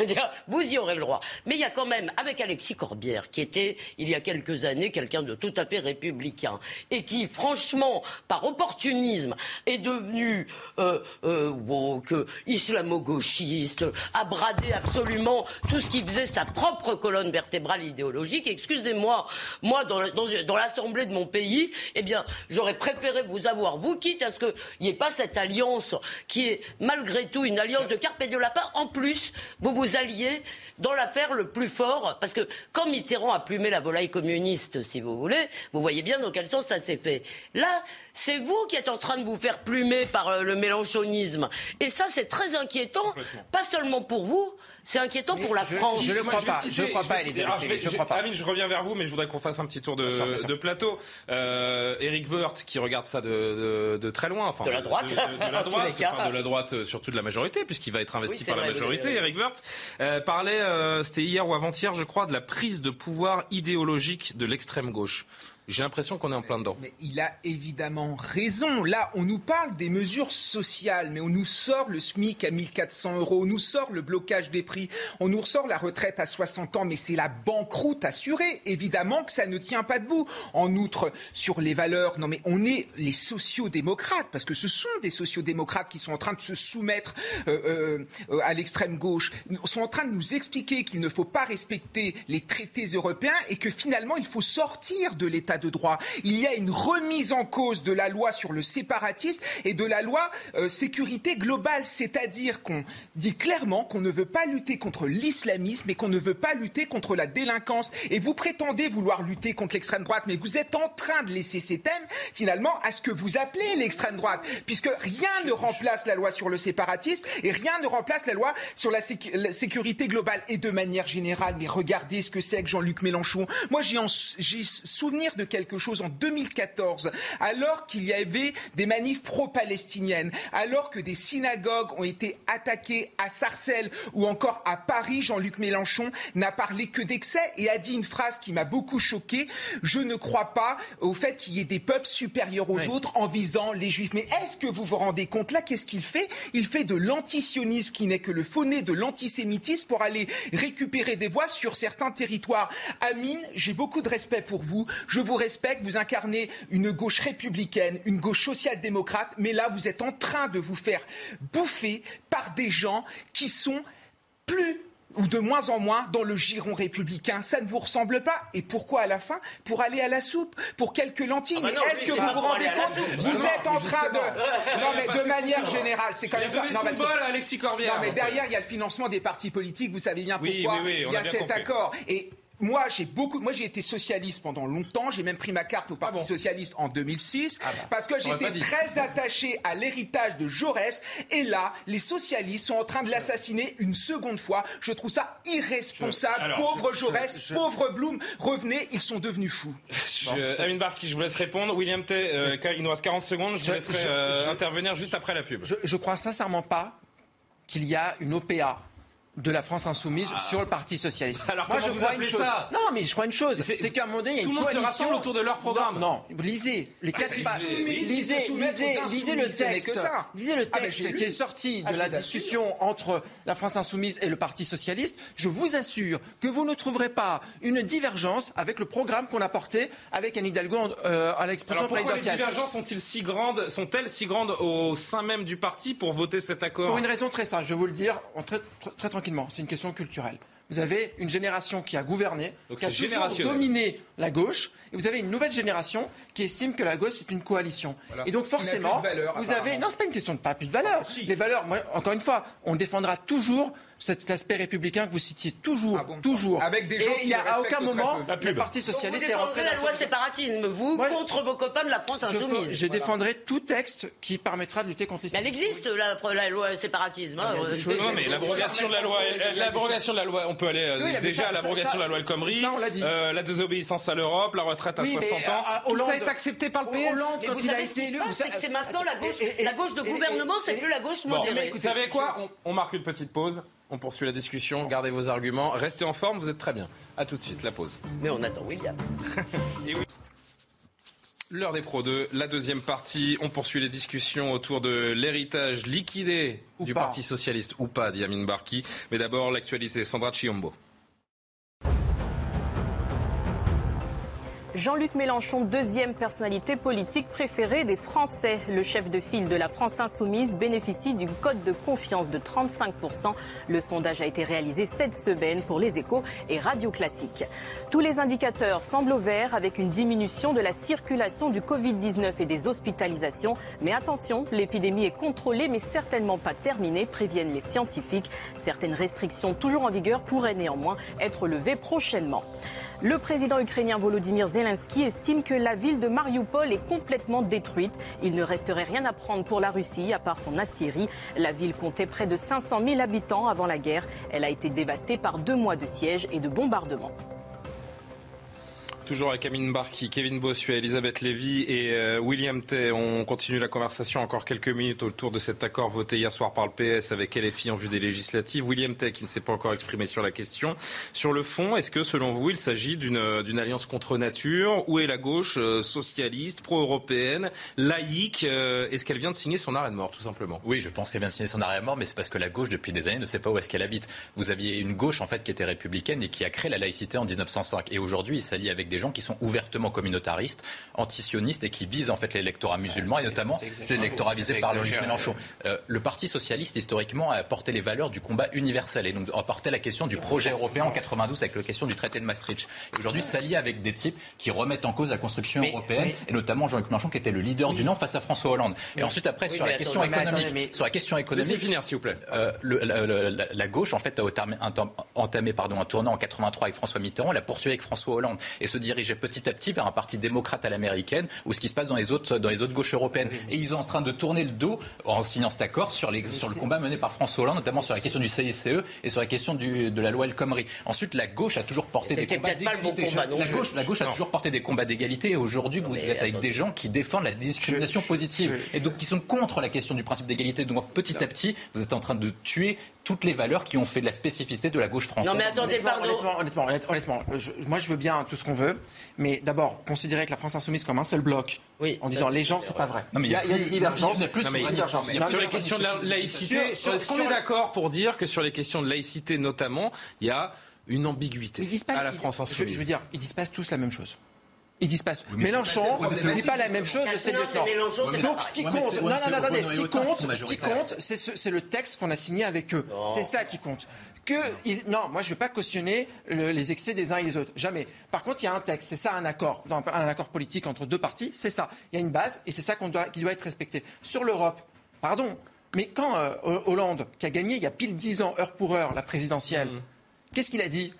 Vous y aurez le droit. Mais il y a quand même, avec Alexis Corbière, qui était, il y a quelques années, quelqu'un de tout à fait républicain, et qui, franchement, par opportunisme, est devenu euh, euh, woke, islamo-gauchiste, a bradé absolument tout ce qui faisait sa propre colonne vertébrale idéologique. Excusez-moi, moi, dans, dans, l'Assemblée de mon pays, eh bien, j'aurais préféré vous avoir, vous, quitte à ce qu'il n'y ait pas cette alliance qui est malgré tout une alliance de carpe et de lapin. En plus, vous vous alliez dans l'affaire le plus fort, parce que quand Mitterrand a plumé la volaille communiste, si vous voulez, vous voyez bien dans quel sens ça s'est fait. Là, C'est vous qui êtes en train de vous faire plumer par euh, le mélanchonisme. Et ça, c'est très inquiétant, pas seulement pour vous, c'est inquiétant pour la France. Je ne crois pas. Je ne crois pas, Je crois pas. Amine, je reviens vers vous, mais je voudrais qu'on fasse un petit tour de, de plateau. Euh, Eric Woerth, qui regarde ça de, de, de très loin, enfin de la droite, de, la droite, enfin, de la droite, surtout de la majorité, puisqu'il va être investi par la majorité. Eric Woerth euh, parlait, euh, c'était hier ou avant-hier, je crois, de la prise de pouvoir idéologique de l'extrême gauche. J'ai l'impression qu'on est en plein dedans. Mais il a évidemment raison. Là, on nous parle des mesures sociales, mais on nous sort le SMIC à 1400 euros, on nous sort le blocage des prix, on nous ressort la retraite à 60 ans, mais c'est la banqueroute assurée. Évidemment que ça ne tient pas debout. En outre, sur les valeurs, non mais on est les sociaux-démocrates, parce que ce sont des sociaux-démocrates qui sont en train de se soumettre euh, euh, à l'extrême gauche, sont en train de nous expliquer qu'il ne faut pas respecter les traités européens et que finalement il faut sortir de l'état de droit. Il y a une remise en cause de la loi sur le séparatisme et de la loi euh, sécurité globale, c'est-à-dire qu'on dit clairement qu'on ne veut pas lutter contre l'islamisme et qu'on ne veut pas lutter contre la délinquance. Et vous prétendez vouloir lutter contre l'extrême droite, mais vous êtes en train de laisser ces thèmes finalement à ce que vous appelez l'extrême droite, puisque rien ne remplace la loi sur le séparatisme et rien ne remplace la loi sur la, sécurité globale. Et de manière générale, mais regardez ce que c'est que Jean-Luc Mélenchon. Moi, j'ai souvenir de quelque chose en 2014, alors qu'il y avait des manifs pro-palestiniennes, alors que des synagogues ont été attaquées à Sarcelles ou encore à Paris, Jean-Luc Mélenchon n'a parlé que d'excès et a dit une phrase qui m'a beaucoup choqué. Je ne crois pas au fait qu'il y ait des peuples supérieurs aux autres en visant les juifs. Mais est-ce que vous vous rendez compte là Qu'est-ce qu'il fait? Il fait de l'antisionisme qui n'est que le faux-nez de l'antisémitisme pour aller récupérer des voix sur certains territoires. Amine, j'ai beaucoup de respect pour vous. Je vous respecte, vous incarnez une gauche républicaine, une gauche social-démocrate, mais là, vous êtes en train de vous faire bouffer par des gens qui sont plus ou de moins en moins dans le giron républicain. Ça ne vous ressemble pas. Et pourquoi à la fin? Pour aller à la soupe, pour quelques lentilles. Ah bah mais est-ce que vous vous rendez compte Vous êtes en train de... Non mais de manière générale, c'est quand même ça. Non, mais... Alexis Corbière. Non mais derrière, il y a le financement des partis politiques. Vous savez bien pourquoi il y a, cet accord. Et moi, j'ai beaucoup. Moi, j'ai été socialiste pendant longtemps. J'ai même pris ma carte au Parti ah socialiste en 2006 ah bah, parce que j'étais très attaché à l'héritage de Jaurès. Et là, les socialistes sont en train de l'assassiner une seconde fois. Je trouve ça irresponsable. pauvre Jaurès, pauvre Blum, revenez, ils sont devenus fous. Je, Amine Barki, je vous laisse répondre. William T, euh, il nous reste 40 secondes. Je, vous laisserai euh, intervenir juste après la pub. Je, je crois sincèrement pas qu'il y a une OPA de la France insoumise ah. sur le Parti socialiste. Alors Moi, je vous crois une chose. Ça non, mais je crois une chose, c'est qu'à un moment donné, il y a une coalition. Tout le monde se rassemble autour de leur programme. Non, lisez les quatre pages. Lisez, lisez, lisez, le texte. Lisez le texte qui est sorti de ah, la discussion entre la France insoumise et le Parti socialiste. Je vous assure que vous ne trouverez pas une divergence avec le programme qu'on a porté avec Anne Hidalgo euh, à l'expression présidentielle. Pourquoi les divergences sont-elles si grandes, sont-elles si grandes au sein même du parti pour voter cet accord? Pour une raison très simple, je vais vous le dire très, très, très c'est une question culturelle. Vous avez une génération qui a gouverné, qui a toujours dominé la gauche, et vous avez une nouvelle génération qui estime que la gauche est une coalition. Et donc forcément, vous avez non, c'est pas une question de pas plus de valeur. Les valeurs, encore une fois, on défendra toujours cet aspect républicain que vous citiez toujours, ah toujours. Avec des gens et il n'y a à aucun moment le Parti socialiste est rentré dans la loi séparatisme, vous contre vos copains de la France insoumise. Je, défendrai tout texte qui permettra de lutter contre l'islamisme. Elle existe la, loi séparatisme. Hein, ah, euh, non, mais l'abrogation de la loi, l'abrogation de la loi, on peut aller euh, déjà à l'abrogation de la loi El Khomri, euh, la désobéissance à l'europe, la retraite à 60 ans. Tout ça est accepté par le PS. quand il a été élu, c'est maintenant la gauche, la gauche de gouvernement, c'est plus la gauche modérée. Vous savez quoi On marque une petite pause. On poursuit la discussion. Gardez vos arguments. Restez en forme. Vous êtes très bien. À tout de suite. La pause. Mais on attend William. L'heure des Pro 2, la deuxième partie. On poursuit les discussions autour de l'héritage liquidé du Parti Socialiste ou pas, Diamine Barki. Mais d'abord, l'actualité. Sandra Chiombo. Jean-Luc Mélenchon, deuxième personnalité politique préférée des Français. Le chef de file de la France insoumise bénéficie d'une cote de confiance de 35%. Le sondage a été réalisé cette semaine pour les échos et Radio Classique. Tous les indicateurs semblent au vert avec une diminution de la circulation du Covid-19 et des hospitalisations. Mais attention, l'épidémie est contrôlée mais certainement pas terminée, préviennent les scientifiques. Certaines restrictions toujours en vigueur pourraient néanmoins être levées prochainement. Le président ukrainien Volodymyr Zelensky estime que la ville de Mariupol est complètement détruite. Il ne resterait rien à prendre pour la Russie à part son aciérie. La ville comptait près de 500 000 habitants avant la guerre. Elle a été dévastée par deux mois de siège et de bombardements. Toujours avec Amine Barki, Kevin Bossuet, Elisabeth Lévy et euh, William Tay. On continue la conversation encore quelques minutes autour de cet accord voté hier soir par le PS avec LFI en vue des législatives. William Tay qui ne s'est pas encore exprimé sur la question. Sur le fond, est-ce que selon vous, il s'agit d'une alliance contre nature? Où est la gauche euh, socialiste, pro-européenne, laïque? Euh, Est-ce qu'elle vient de signer son arrêt de mort, tout simplement? Oui, je pense qu'elle vient de signer son arrêt de mort, mais c'est parce que la gauche, depuis des années, ne sait pas où est-ce qu'elle habite. Vous aviez une gauche, en fait, qui était républicaine et qui a créé la laïcité en 1905. Et aujourd'hui, il s'allie avec des gens qui sont ouvertement communautaristes, antisionistes et qui visent en fait l'électorat musulman et notamment c'est l'électorat visé par Jean-Luc Mélenchon. Euh, le Parti socialiste historiquement a porté les valeurs du combat universel et donc a porté la question du projet européen en 92 avec la question du traité de Maastricht. Aujourd'hui s'allier avec des types qui remettent en cause la construction européenne et notamment Jean-Luc Mélenchon qui était le leader du non face à François Hollande. Et ensuite après sur, la question économique, sur la question économique, finir s'il vous plaît. Euh, la, gauche en fait a entamé, pardon, un tournant en 83 avec François Mitterrand, l'a poursuivi avec François Hollande et se dirigeait petit à petit vers un parti démocrate à l'américaine ou ce qui se passe dans les autres, dans les autres gauches européennes. Et ils sont en train de tourner le dos en signant cet accord sur, les, sur le combat mené par François Hollande, notamment sur la question du CICE et sur la question du, de la loi El Khomri. Ensuite, la gauche a toujours porté des combats d'égalité. la gauche, la gauche a toujours porté des combats d'égalité et aujourd'hui, vous êtes avec des gens qui défendent la discrimination positive et donc qui sont contre la question du principe d'égalité. Donc petit à petit, vous êtes en train de tuer toutes les valeurs qui ont fait de la spécificité de la gauche française. Non mais attendez, pardon. Honnêtement, honnêtement, moi je veux bien tout ce qu'on veut, mais d'abord considérer que la France insoumise comme un seul bloc, oui, en disant les gens, c'est pas vrai. Non, mais il y, a, des divergences. Sur les questions de la laïcité, est-ce qu'on est d'accord pour dire que sur les questions de laïcité notamment, il y a une ambiguïté à la France insoumise je, veux dire, ils disent pas tous la même chose ils disent pas. Mélenchon ne dit pas la même chose de ses lieutenants. Donc ce qui compte, non, non, non, attendez, ce qui compte, ce qui compte, c'est le texte qu'on a signé avec eux. C'est ça qui compte. Que non, moi je ne vais pas cautionner les excès des uns et des autres, jamais. Par contre, il y a un texte, c'est ça un accord, un accord politique entre deux partis, c'est ça. Il y a une base et c'est ça qu'on doit, qui doit être respecté. Sur l'Europe, pardon, mais quand euh, Hollande, qui a gagné il y a pile dix ans, heure pour heure, la présidentielle, mmh. qu'est-ce qu'il a dit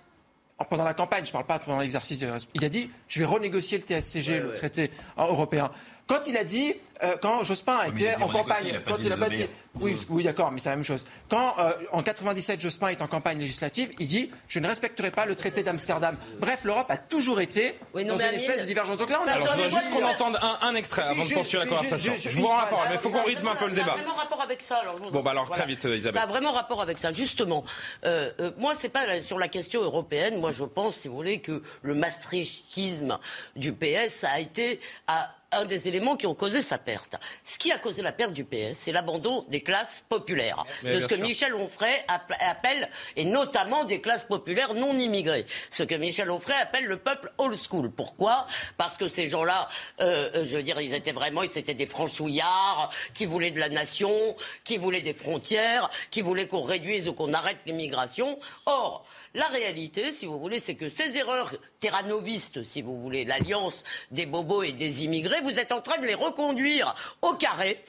pendant la campagne, je ne parle pas pendant l'exercice de... Il a dit, je vais renégocier le TSCG, le traité européen. Quand il a dit, euh, quand Jospin a été en campagne, quand il a pas dit, oui, oui d'accord, mais c'est la même chose. Quand euh, en 97 Jospin est en campagne législative, il dit, je ne respecterai pas le traité d'Amsterdam. Bref, l'Europe a toujours été dans une espèce de divergence. Donc là, on a. Alors, je voudrais juste qu'on entende un, extrait avant de poursuivre la conversation. Je, vous rends rapport, mais il faut qu'on rythme un peu le débat. Ça a vraiment rapport avec ça. Alors, bon, bah alors très vite, Isabelle. Ça a vraiment rapport avec ça, justement. Euh, moi, c'est pas sur la question européenne. Moi, je pense, si vous voulez, que le maastrichisme du PS a été à un des éléments qui ont causé sa perte. Ce qui a causé la perte du PS, c'est l'abandon des classes populaires. de ce que Michel Onfray appelle, et notamment des classes populaires non immigrées. Ce que Michel Onfray appelle le peuple old school. Pourquoi? Parce que ces gens-là, euh, euh, je veux dire, ils étaient vraiment, ils étaient des franchouillards qui voulaient de la nation, qui voulaient des frontières, qui voulaient qu'on réduise ou qu'on arrête l'immigration. Or, la réalité, si vous voulez, c'est que ces erreurs terranovistes, si vous voulez, l'alliance des bobos et des immigrés, vous êtes en train de les reconduire au carré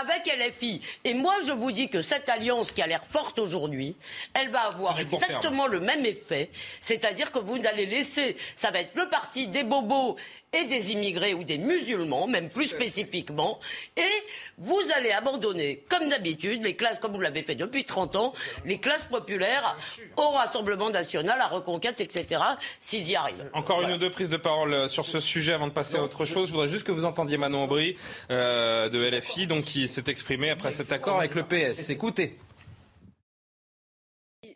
avec LFI. Et moi, je vous dis que cette alliance qui a l'air forte aujourd'hui, elle va avoir exactement le même effet. C'est-à-dire que vous allez laisser, ça va être le parti des bobos et des immigrés ou des musulmans, même plus spécifiquement, et vous allez abandonner, comme d'habitude, les classes, comme vous l'avez fait depuis 30 ans, les classes populaires au Rassemblement national, à Reconquête, etc., s'ils y arrivent. Encore une ou deux prises de parole euh, sur ce sujet avant de passer à autre chose. Je voudrais juste que vous entendiez Manon Aubry euh, de LFI, donc, qui s'est exprimé après cet accord avec le PS. Écoutez.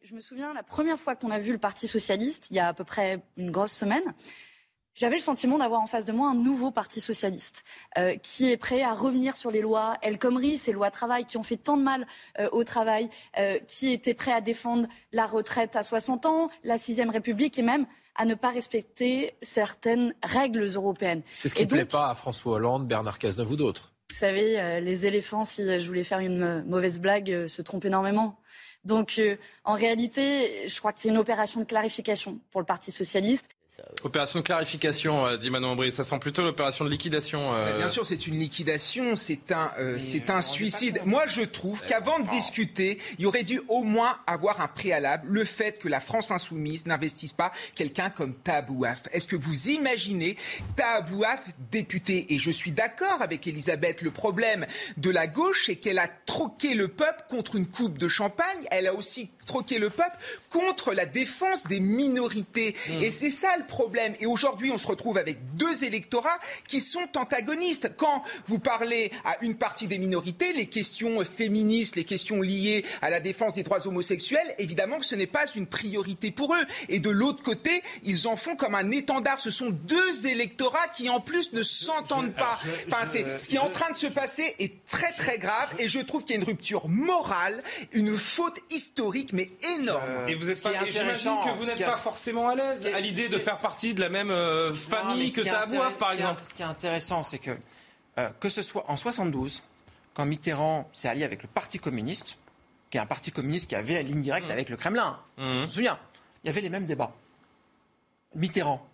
Je me souviens, la première fois qu'on a vu le Parti socialiste, il y a à peu près une grosse semaine, j'avais le sentiment d'avoir en face de moi un nouveau parti socialiste euh, qui est prêt à revenir sur les lois El Khomri, ces lois travail qui ont fait tant de mal euh, au travail, euh, qui était prêt à défendre la retraite à 60 ans, la sixième République et même à ne pas respecter certaines règles européennes. C'est ce qui ne plaît pas à François Hollande, Bernard Cazeneuve ou d'autres. Vous savez, les éléphants, si je voulais faire une mauvaise blague, se trompent énormément. Donc, en réalité, je crois que c'est une opération de clarification pour le Parti socialiste. Opération de clarification, euh, dit Manon Aubry. Ça sent plutôt l'opération de liquidation. Euh... Bien sûr, c'est une liquidation, c'est un, euh, c'est un suicide. Moi, je trouve qu'avant de discuter, il y aurait dû au moins avoir un préalable, le fait que la France insoumise n'investisse pas quelqu'un comme Tabouaf. Est-ce que vous imaginez Tabouaf député Et je suis d'accord avec Elisabeth. Le problème de la gauche, c'est qu'elle a troqué le peuple contre une coupe de champagne. Elle a aussi troqué le peuple contre la défense des minorités. Mmh. Et c'est ça le problème. Et aujourd'hui, on se retrouve avec deux électorats qui sont antagonistes. Quand vous parlez à une partie des minorités, les questions féministes, les questions liées à la défense des droits homosexuels, évidemment que ce n'est pas une priorité pour eux. Et de l'autre côté, ils en font comme un étendard. Ce sont deux électorats qui, en plus, ne s'entendent pas. enfin, c'est, ce qui est en train de se passer est très, très grave. Et je trouve qu'il y a une rupture morale, une faute historique, mais énorme. Et vous êtes pas, j'imagine que vous n'êtes pas forcément à l'aise à l'idée de faire partie de la même euh, famille que Tabouaf, par exemple. ce qui est intéressant, c'est que, euh, que ce soit en 72, quand Mitterrand s'est allié avec le Parti communiste, qui est un parti communiste qui avait une ligne directe mmh. avec le Kremlin, mmh. on se souvient, il y avait les mêmes débats. Mitterrand.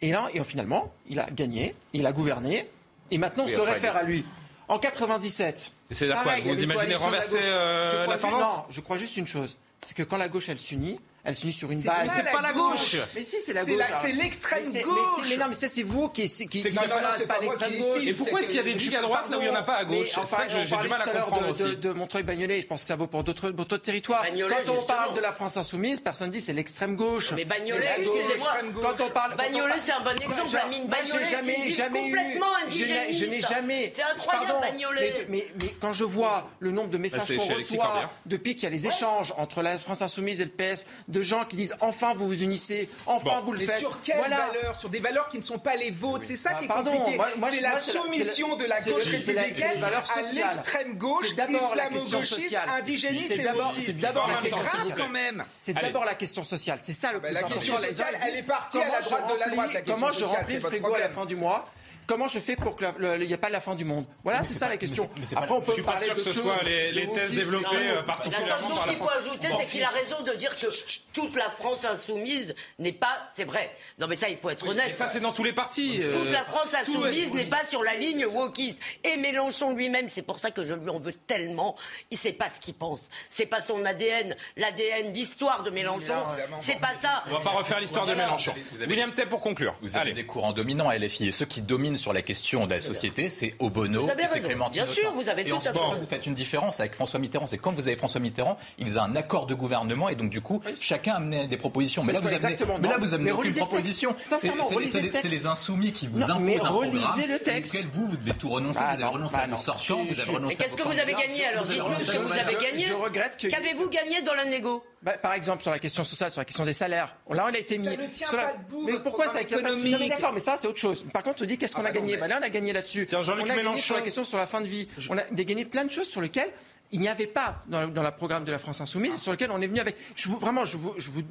Et là, et finalement, il a gagné, il a gouverné, et maintenant on se réfère à lui. En 97. c'est quoi Vous imaginez renverser euh, la, tendance Non, je crois juste une chose. C'est que quand la gauche, elle s'unit, elle s'unit sur une base. C'est pas, la gauche. Mais si, c'est la gauche. C'est l'extrême gauche. Mais, non, mais ça, c'est vous qui. qui, qui non, non, c'est pas l'extrême gauche. Et pourquoi est-ce qu'il y a des gigs à droite là où il n'y en a pas à gauche? C'est ça que j'ai du mal à comprendre aussi. De, de Montreuil-Bagnolet, je pense que ça vaut pour d'autres territoires. Quand on parle de la France insoumise, personne ne dit c'est l'extrême gauche. Mais Bagnolet, excusez-moi. Quand on parle. Bagnolet, c'est un bon exemple. La mine Bagnolet, jamais, jamais eu. Je n'ai jamais. C'est incroyable, Bagnolet. Mais quand je vois le nombre de messages qu'on reçoit depuis qu'il y a les échanges entre la France insoumise et le PS, de gens qui disent enfin vous vous unissez, enfin vous le faites. Sur quelles valeurs Sur des valeurs qui ne sont pas les vôtres. C'est ça qui est compliqué. C'est la soumission de la gauche républicaine à l'extrême gauche, islamo-gauchiste, indigéniste et C'est d'abord la question sociale. quand même. C'est d'abord la question sociale. C'est ça le plus La question sociale, elle est partie à la droite de la droite. Comment je remplis le frigo à la fin du mois Comment je fais pour qu'il n'y ait pas la fin du monde? Voilà, c'est ça la question. Après, on peut je suis pas sûr que ce soit les, les thèses développées euh, particulièrement par la France. qu'il faut ajouter, c'est qu'il a raison de dire que toute la France insoumise n'est pas. C'est vrai. Non, mais ça, il faut être honnête. Et ça, c'est dans tous les partis. Toute euh, la France insoumise n'est pas sur la ligne wokiste. Et Mélenchon lui-même, c'est pour ça que je lui en veux tellement. Il sait pas ce qu'il pense. C'est pas son ADN, l'ADN, l'histoire de Mélenchon. C'est pas ça. On va pas refaire l'histoire de Mélenchon. William Tey pour conclure. Vous avez des courants dominants à LFI et ceux qui dominent sur la question de la société, c'est Obono c'est Clémentine. Bien sûr, vous avez et en ce moment, vous faites une différence avec François Mitterrand. C'est quand vous avez François Mitterrand, il faisait un accord de gouvernement et donc du coup, chacun amenait des propositions. Mais là, vous amenez, mais là, vous amenez aucune proposition. C'est les insoumis qui vous imposent un relisez le texte. Vous, vous devez tout renoncer. Vous avez renoncé à vos sortants, vous avez renoncé Qu'est-ce que vous avez gagné alors Dites-nous ce que vous avez gagné. Je regrette que. Qu'avez-vous gagné dans la négo? Bah, par exemple, sur la question sociale, sur la question des salaires, là, on a été mis. Ça ne tient pas debout, mais pourquoi ça économique mais d'accord, mais ça, c'est autre chose. Par contre, on dit qu'est-ce qu'on a ah bah gagné bah Là, on a gagné là-dessus. On a gagné sur la question sur la fin de vie. On a gagné plein de choses sur lesquelles il n'y avait pas dans, le programme de la France Insoumise, sur lequel on est venu avec. Je vous, vraiment, je vous, je vous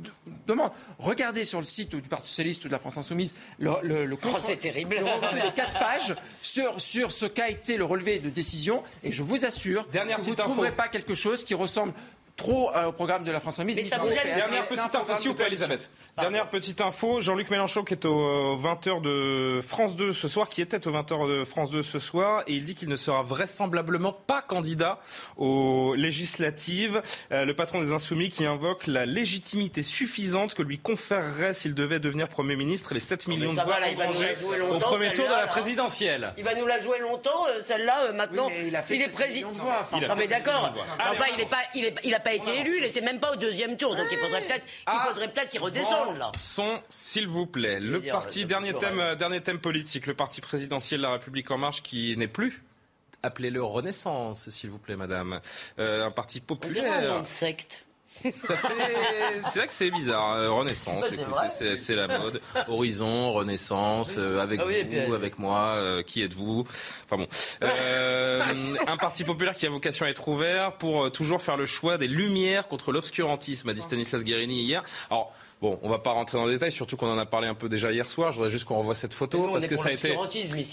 demande, regardez sur le site du Parti Socialiste ou de la France Insoumise le, le, le, oh, c'est terrible. le des quatre pages sur, sur ce qu'a été le relevé de décision, et je vous assure Dernière que vous ne trouverez pas quelque chose qui ressemble trop euh, au programme de la France Insoumise. Dernière petite info, s'il vous plaît, Elisabeth. Dernière petite info. Jean-Luc Mélenchon qui est au 20h de France 2 ce soir, qui était au 20h de France 2 ce soir, et il dit qu'il ne sera vraisemblablement pas candidat aux législatives. Euh, le patron des Insoumis qui invoque la légitimité suffisante que lui conférerait s'il devait devenir Premier ministre les 7 millions de voix engrangées au premier tour de la présidentielle. Il va nous la jouer longtemps, euh, celle-là, maintenant. il, est président. Non, mais d'accord. Enfin, il n'est pas, pas été élu, il n'était même pas au deuxième tour, donc il faudrait peut-être qu'il ah, faudrait peut-être qu'il redescende là. Son, s'il vous plaît, le parti dernier thème, euh, dernier thème politique, le parti présidentiel de la République en marche qui n'est plus appelez-le Renaissance, s'il vous plaît, madame. Euh, un parti populaire. Une secte. Ça fait... C'est vrai que c'est bizarre. Euh, Renaissance, écoutez, c'est la mode. Horizon, Renaissance, avec ah vous, avec moi. qui êtes-vous? Enfin bon. un parti populaire qui a vocation à être ouvert pour toujours faire le choix des lumières contre l'obscurantisme, a dit Stanislas Guérini hier. Alors, Bon, on va pas rentrer dans le détail, surtout qu'on en a parlé un peu déjà hier soir. Je voudrais juste qu'on revoie cette photo parce que ça a été.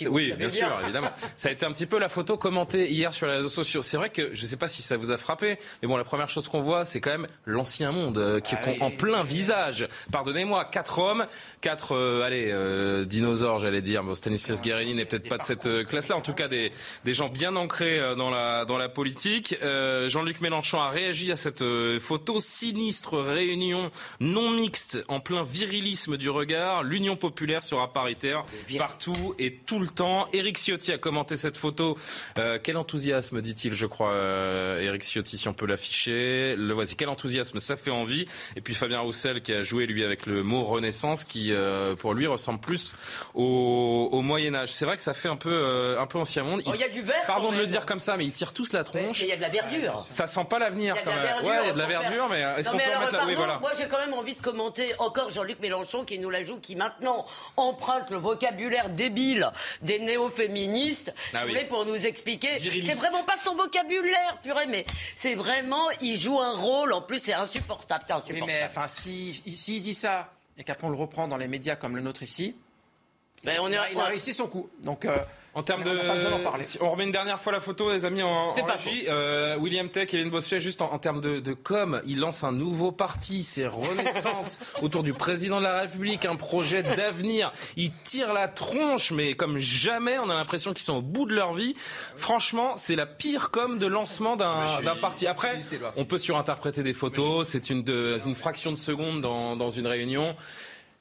oui, bien, sûr, évidemment. ça a été un petit peu la photo commentée hier sur les réseaux sociaux. C'est vrai que je ne sais pas si ça vous a frappé, mais bon, la première chose qu'on voit, c'est quand même l'ancien monde euh, qui est en plein visage. Pardonnez-moi, quatre hommes, quatre, euh, allez, euh, dinosaures, j'allais dire. Bon, Stanislas Guérini n'est peut-être pas de cette classe-là. En tout cas, des, des gens bien ancrés dans la, dans la politique. Jean-Luc Mélenchon a réagi à cette photo. Sinistre réunion non mixte en plein virilisme du regard. L'Union populaire sera paritaire partout et tout le temps. Éric Ciotti a commenté cette photo. quel enthousiasme, dit-il, je crois, Éric Ciotti, si on peut l'afficher. Le voici. Quel enthousiasme, ça fait envie. Et puis Fabien Roussel qui a joué lui avec le mot Renaissance, qui euh, pour lui ressemble plus au, au Moyen Âge. C'est vrai que ça fait un peu euh, un peu ancien monde. Oh, il y a du vert. Pardon de le dire comme ça, mais ils tirent tous la tronche. il y a de la verdure. Ça sent pas l'avenir. Ouais, il y a de la verdure, mais est-ce qu'on peut remettre la... oui, voilà. Moi, j'ai quand même envie de commenter encore Jean-Luc Mélenchon qui nous la joue, qui maintenant emprunte le vocabulaire débile des néo-féministes ah pour nous expliquer. C'est vraiment pas son vocabulaire, purée, mais c'est vraiment, il joue un rôle. En plus, c'est insupportable. C'est insupportable. mais enfin, s'il si, dit ça et qu'après on le reprend dans les médias comme le nôtre ici, ben, on est, il a réussi son coup. Donc, euh, en termes de, on, remet une dernière fois la photo, les amis, en, en régie. Euh, William Tech, Kevin Bossuet, juste en, termes de, de, com, il lance un nouveau parti, c'est Renaissance, autour du président de la République, un projet d'avenir. Il tire la tronche, mais comme jamais, on a l'impression qu'ils sont au bout de leur vie. Franchement, c'est la pire com de lancement d'un parti. Après, on peut surinterpréter des photos, c'est une, une fraction de seconde dans, dans une réunion.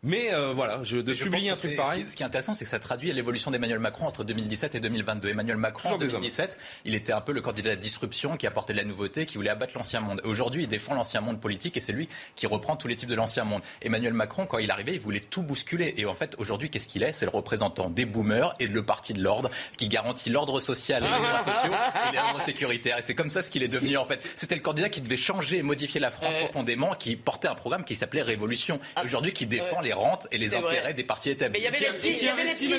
Mais euh, voilà, je, de publier un truc pareil. Ce qui, est intéressant, c'est que ça traduit l'évolution d'Emmanuel Macron entre 2017 et 2022. Emmanuel Macron, en 2017, il était un peu le candidat de la disruption qui apportait de la nouveauté, qui voulait abattre l'ancien monde. Aujourd'hui, il défend l'ancien monde politique et c'est lui qui reprend tous les types de l'ancien monde. Emmanuel Macron, quand il arrivait, il voulait tout bousculer. Et en fait, aujourd'hui, qu'est-ce qu'il est? C'est le représentant des boomers et le parti de l'ordre qui garantit l'ordre social et les droits sociaux et l'ordre sécuritaire. Et c'est comme ça ce qu'il est devenu en fait. C'était le candidat qui devait changer et modifier la France profondément, qui portait un programme qui s'appelait Révolution. Ah. Aujourd'hui, qui défend les rentes et les intérêts des partis établis. Mais il y avait les petits, il y avait les petits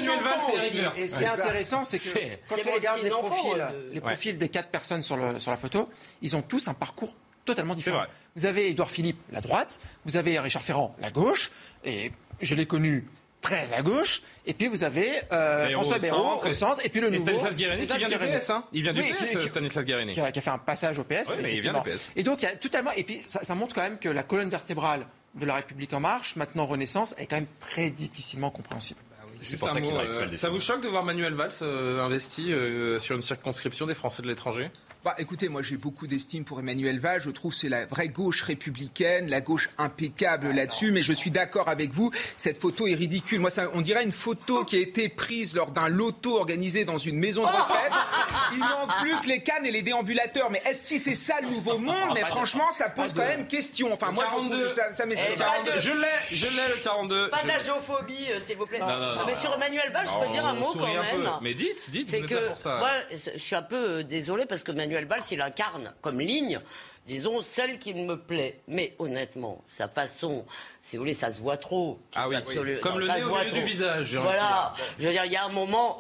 Et ce qui est intéressant, c'est que quand on regarde les profils, euh, les profils des quatre personnes sur, le, sur la photo, ils ont tous un parcours totalement différent. Vous avez Édouard Philippe, la droite, vous avez Richard Ferrand, la gauche, et je l'ai connu très à gauche. Et puis vous avez euh, François Bayrou au centre. Et puis le nouveau. Stanislas Guérini qui vient du PS. Hein il vient du PS, Stanislas Guérini. Qui a, fait un passage au PS. mais il vient du PS. Et donc, il y a totalement. Et puis ça, ça montre quand même que la colonne vertébrale de la République en marche, maintenant Renaissance, est quand même très difficilement compréhensible. C'est pour ça qu'ils euh, Ça vous choque de voir Manuel Valls euh, investi euh, sur une circonscription des Français de l'étranger? Bah, écoutez, moi j'ai beaucoup d'estime pour Emmanuel Valls. Je trouve c'est la vraie gauche républicaine, la gauche impeccable là-dessus. Mais je suis d'accord avec vous, cette photo est ridicule. Moi, ça, on dirait une photo qui a été prise lors d'un loto organisé dans une maison de retraite. Il manque plus que les cannes et les déambulateurs. Mais est-ce que c'est ça le nouveau monde? Mais franchement, ça pose quand même question. Enfin, moi, 42. ça, ça eh, Je l'ai, je l'ai le 42. Pas d'ageophobie, euh, s'il vous plaît. Non, mais sur Emmanuel Valls, je peux dire un mot quand même. Mais dites, dites. C'est que moi, je suis un peu euh, désolé parce que Emmanuel Valls, il incarne comme ligne, disons, celle qui me plaît. Mais honnêtement, sa façon si vous voulez, ça se voit trop. Ah oui, comme le nez au milieu du visage. Voilà, je veux dire, il y a un moment,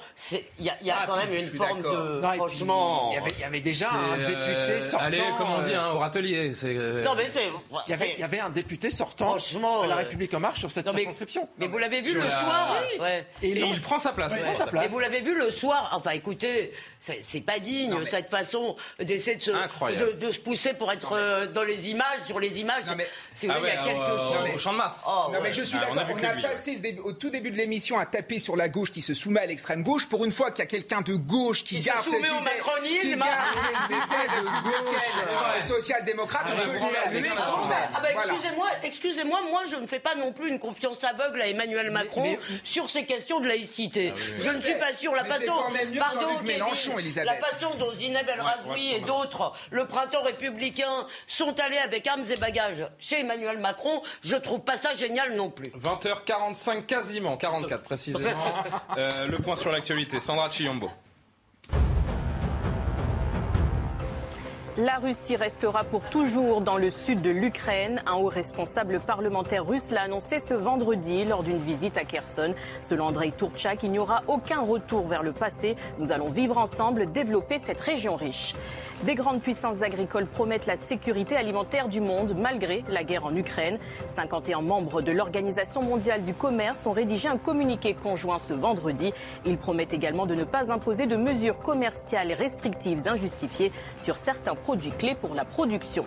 il y a, y a ah, quand même une forme de. franchement. Il y, avait, déjà un député euh, sortant. Allez, comme on dit, hein, au râtelier. Euh, non, mais c'est. Il y, avait, il y avait un député sortant franchement, de la euh, République En Marche sur cette circonscription. Mais, vous l'avez vu le soir. Ouais. Et, il prend sa place. prend sa place. Et vous l'avez vu le soir. Enfin, écoutez, c'est pas digne, cette façon d'essayer de se, de, se pousser pour être dans les images, sur les images. C'est vrai, il y a quelque chose. Oh, non, mais je suis ah, d'accord. On, a, passé au tout début de l'émission à taper sur la gauche qui se soumet à l'extrême gauche. Pour une fois qu'il y a quelqu'un de gauche qui, garde ses idées, qui garde ses idées de gauche. Social-démocrate, on peut ah bah, excusez-moi, excusez-moi, moi je ne fais pas non plus une confiance aveugle à Emmanuel Macron sur ces questions de laïcité. Ah je ne suis pas sûr. La façon, pardon, la façon dont Zineb El Razoui et d'autres, le printemps républicain, sont allés avec armes et bagages chez Emmanuel Macron, je trouve pas ça génial non plus. 20h45 quasiment, 44 précisément. Euh, le point sur l'actualité. Sandra Chiombo. La Russie restera pour toujours dans le sud de l'Ukraine. Un haut responsable parlementaire russe l'a annoncé ce vendredi lors d'une visite à Kherson. Selon Andrei Turchak, il n'y aura aucun retour vers le passé. Nous allons vivre ensemble, développer cette région riche. Des grandes puissances agricoles promettent la sécurité alimentaire du monde malgré la guerre en Ukraine. 51 membres de l'Organisation mondiale du commerce ont rédigé un communiqué conjoint ce vendredi. Ils promettent également de ne pas imposer de mesures commerciales restrictives injustifiées sur certains produits clés pour la production.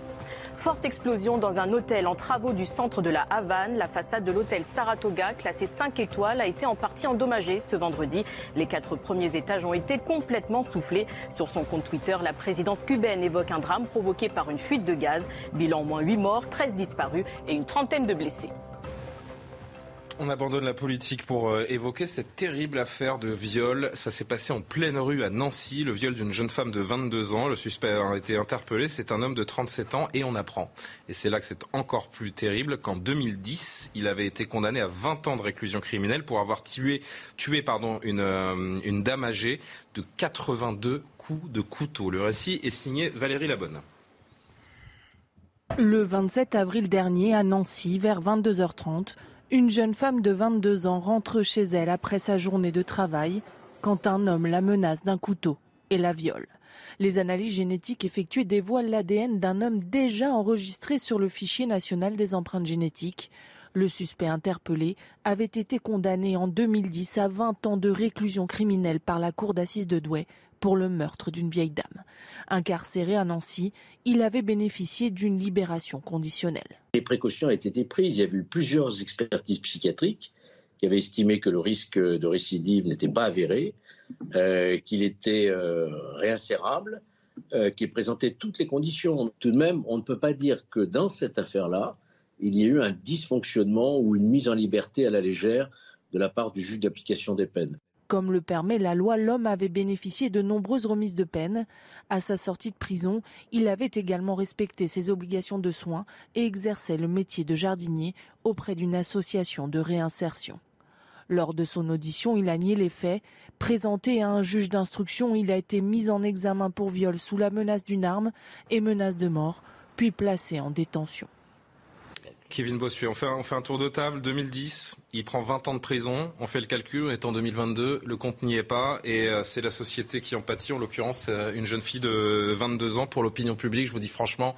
Forte explosion dans un hôtel en travaux du centre de la Havane. La façade de l'hôtel Saratoga, classé 5 étoiles, a été en partie endommagée ce vendredi. Les quatre premiers étages ont été complètement soufflés. Sur son compte Twitter, la présidence cubaine évoque un drame provoqué par une fuite de gaz. Bilan au moins 8 morts, 13 disparus et une trentaine de blessés. On abandonne la politique pour euh, évoquer cette terrible affaire de viol. Ça s'est passé en pleine rue à Nancy, le viol d'une jeune femme de 22 ans. Le suspect a été interpellé. C'est un homme de 37 ans et on apprend. Et c'est là que c'est encore plus terrible qu'en 2010, il avait été condamné à 20 ans de réclusion criminelle pour avoir tué, une, euh, une dame âgée de 82 coups de couteau. Le récit est signé Valérie Labonne. Le 27 avril dernier, à Nancy, vers 22h30, une jeune femme de 22 ans rentre chez elle après sa journée de travail quand un homme la menace d'un couteau et la viole. Les analyses génétiques effectuées dévoilent l'ADN d'un homme déjà enregistré sur le fichier national des empreintes génétiques. Le suspect interpellé avait été condamné en 2010 à 20 ans de réclusion criminelle par la cour d'assises de Douai pour le meurtre d'une vieille dame. Incarcéré à Nancy, il avait bénéficié d'une libération conditionnelle. Les précautions ont été prises. Il y a eu plusieurs expertises psychiatriques qui avaient estimé que le risque de récidive n'était pas avéré, euh, qu'il était euh, réinsérable, euh, qu'il présentait toutes les conditions. Tout de même, on ne peut pas dire que dans cette affaire-là, il y a eu un dysfonctionnement ou une mise en liberté à la légère de la part du juge d'application des peines. Comme le permet la loi, l'homme avait bénéficié de nombreuses remises de peine. À sa sortie de prison, il avait également respecté ses obligations de soins et exerçait le métier de jardinier auprès d'une association de réinsertion. Lors de son audition, il a nié les faits. Présenté à un juge d'instruction, il a été mis en examen pour viol sous la menace d'une arme et menace de mort, puis placé en détention. Kevin Bossuet, on fait, un, tour de table. 2010, il prend 20 ans de prison. On fait le calcul, on est en 2022, le compte n'y est pas. Et euh, c'est la société qui en pâtit, en l'occurrence euh, une jeune fille de 22 ans. Pour l'opinion publique, je vous dis franchement,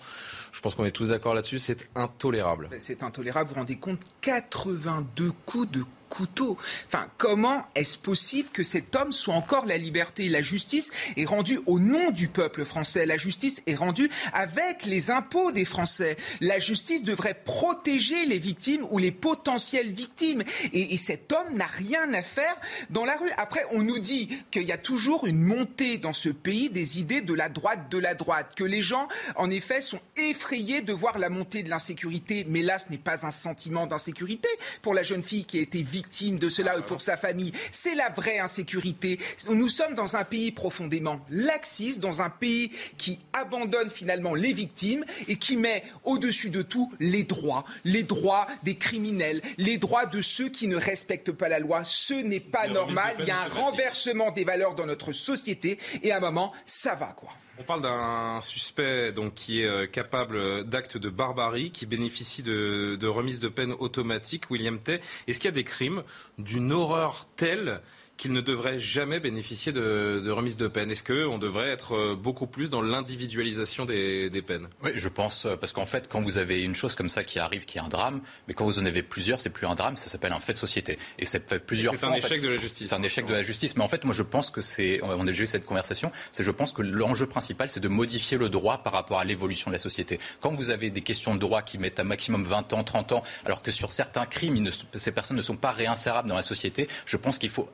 je pense qu'on est tous d'accord là-dessus, c'est intolérable. C'est intolérable, vous vous rendez compte 82 coups de couteau. Enfin, comment est-ce possible que cet homme soit encore la liberté La justice est rendue au nom du peuple français? La justice est rendue avec les impôts des Français. La justice devrait protéger les victimes ou les potentielles victimes. Et, et cet homme n'a rien à faire dans la rue. Après, on nous dit qu'il y a toujours une montée dans ce pays des idées de la droite, de la droite, que les gens, en effet, sont effrayés de voir la montée de l'insécurité. Mais là, ce n'est pas un sentiment d'insécurité pour la jeune fille qui a été victime victime de cela pour sa famille. C'est la vraie insécurité. Nous sommes dans un pays profondément laxiste, dans un pays qui abandonne finalement les victimes et qui met au-dessus de tout les droits, les droits des criminels, les droits de ceux qui ne respectent pas la loi. Ce n'est pas normal. Il y a un renversement des valeurs dans notre société et à un moment, ça va quoi. On parle d'un suspect donc, qui est euh, capable d'actes de barbarie, qui bénéficie de, de remise de peine automatique, William Tay. Est-ce qu'il y a des crimes d'une horreur telle qu'il ne devrait jamais bénéficier de, de remise de peine Est-ce qu'on devrait être euh, beaucoup plus dans l'individualisation des, des, peines? Oui, je pense, euh, parce qu'en fait, quand vous avez une chose comme ça qui arrive, qui est un drame, mais quand vous en avez plusieurs, c'est plus un drame, ça s'appelle un fait de société. Et c'est fait plusieurs C'est un échec de la justice. C'est un échec de la justice. Mais en fait, moi, je pense que c'est, on a déjà eu cette conversation, c'est je pense que l'enjeu principal, c'est de modifier le droit par rapport à l'évolution de la société. Quand vous avez des questions de droit qui mettent à maximum 20 ans, 30 ans, alors que sur certains crimes, ne, ces personnes ne sont pas réinsérables dans la société, je pense qu'il faut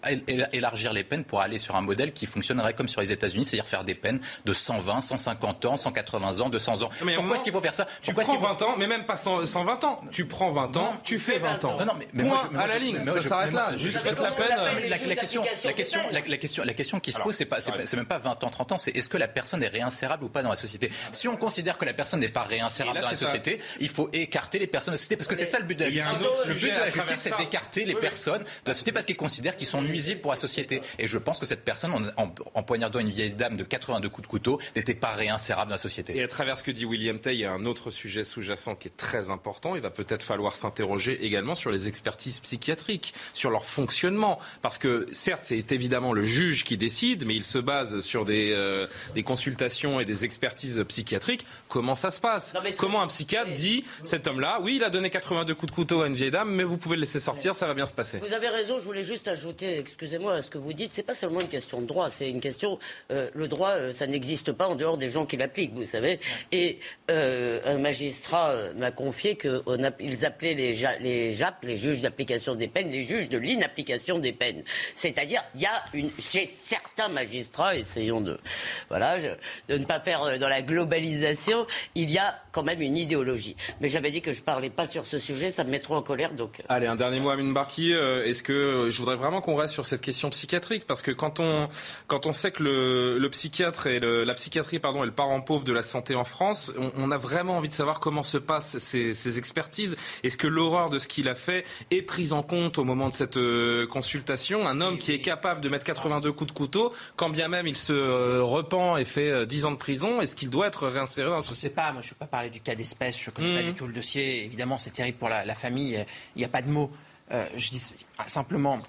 élargir les peines pour aller sur un modèle qui fonctionnerait comme sur les États-Unis, c'est-à-dire faire des peines de 120, 150 ans, 180 ans, 200 ans. Mais Pourquoi est-ce qu'il faut faire ça Tu prends 20 ans, mais même pas 120 ans. Tu prends 20 ans, tu fais 20 ans. Non, non, mais, Point moi, à la ligne, ça s'arrête là. Juste la peine. La, question, la question, la, question, la question qui se pose, c'est pas, c'est même pas 20 ans, 30 ans, c'est est-ce que la personne est réinsérable ou pas dans la société Si on considère que la personne n'est pas réinsérable dans la société, il faut écarter les personnes de la société parce que c'est ça le but de la justice. Le but de la justice, c'est d'écarter les personnes de la société parce qu'ils considèrent qu'ils sont nuisibles pour la société. Et je pense que cette personne, en, en, poignardant une vieille dame de 82 coups de couteau, n'était pas réinsérable dans la société. Et à travers ce que dit William Tay, il y a un autre sujet sous-jacent qui est très important. Il va peut-être falloir s'interroger également sur les expertises psychiatriques, sur leur fonctionnement. Parce que certes, c'est évidemment le juge qui décide, mais il se base sur des, euh, des consultations et des expertises psychiatriques. Comment ça se passe? Comment un psychiatre dit, cet homme-là, oui, il a donné 82 coups de couteau à une vieille dame, mais vous pouvez le laisser sortir, ça va bien se passer. Vous avez raison, je voulais juste ajouter, excusez excusez-moi, ce que vous dites, c'est pas seulement une question de droit, c'est une question. Euh, le droit, euh, ça n'existe pas en dehors des gens qui l'appliquent, vous savez. Et euh, un magistrat m'a confié qu'ils appelaient les, les JAP, les juges d'application des peines, les juges de l'inapplication des peines. C'est-à-dire, il y a une, chez certains magistrats, essayons de, voilà, de ne pas faire dans la globalisation, il y a quand même une idéologie. Mais j'avais dit que je parlais pas sur ce sujet, ça me met trop en colère, donc. Allez, un dernier mot, Amine Barki. Est-ce que je voudrais vraiment qu'on reste sur cette question psychiatrique parce que quand on quand on sait que le, le psychiatre et le, la psychiatrie pardon est le parent pauvre de la santé en France, on, on a vraiment envie de savoir comment se passent ces, ces expertises. Est-ce que l'horreur de ce qu'il a fait est prise en compte au moment de cette euh, consultation? Un homme qui est capable de mettre 82 coups de couteau, quand bien même il se euh, repent et fait euh, 10 ans de prison, est-ce qu'il doit être réinséré dans la société pas, moi je ne peux pas parler du cas d'espèce, je ne connais pas mmh. du tout le dossier. Évidemment, c'est terrible pour la, la famille, il n'y a pas de mots. Euh, je dis simplement,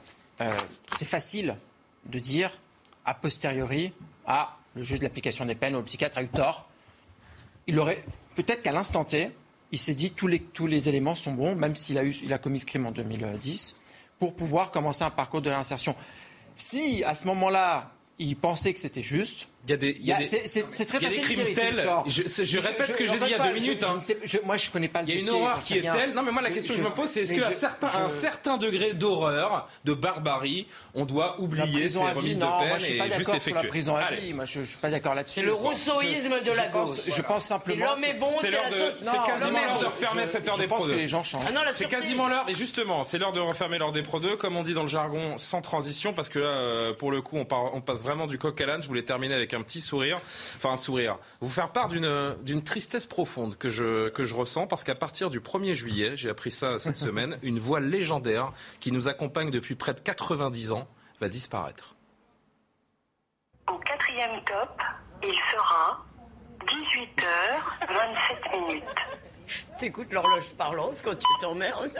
euh, c'est facile de dire a posteriori, ah, le juge de l'application des peines ou le psychiatre a eu tort. Il aurait peut-être qu'à l'instant T, il s'est dit tous les, tous les éléments sont bons, même s'il a, a commis ce crime en 2010, pour pouvoir commencer un parcours de réinsertion. Si à ce moment-là, il pensait que c'était juste, il y a des, il y a des, c'est très facile crimes de tels. Je, je, répète ce que j'ai dit il y a deux minutes. Hein. moi, je connais pas le Il y a une horreur qui est telle. Non, mais moi, la question que je me pose, c'est est-ce qu'à certain, un certain degré d'horreur, de barbarie, on doit oublier ces remises de peine et juste effectuer. la prison à vie. Moi, je, suis pas d'accord là-dessus. C'est le rousseauisme de la gauche. Je pense simplement. L'homme est bon, c'est quasiment l'heure de refermer cette heure des Pro 2. les gens changent. C'est quasiment l'heure. Et justement, c'est l'heure de refermer l'heure des Pro 2, comme on dit dans le jargon, sans transition, parce que là, pour le coup, on passe vraiment du coq à l'âne. Je voulais terminer avec un petit sourire enfin un sourire, vous faire part d'une tristesse profonde que je, que je ressens parce qu'à partir du 1er juillet, j'ai appris ça cette semaine, une voix légendaire qui nous accompagne depuis près de 90 ans va disparaître. Au quatrième top, il sera 18h27 minutes. T'écoutes l'horloge parlante quand tu t'emmerdes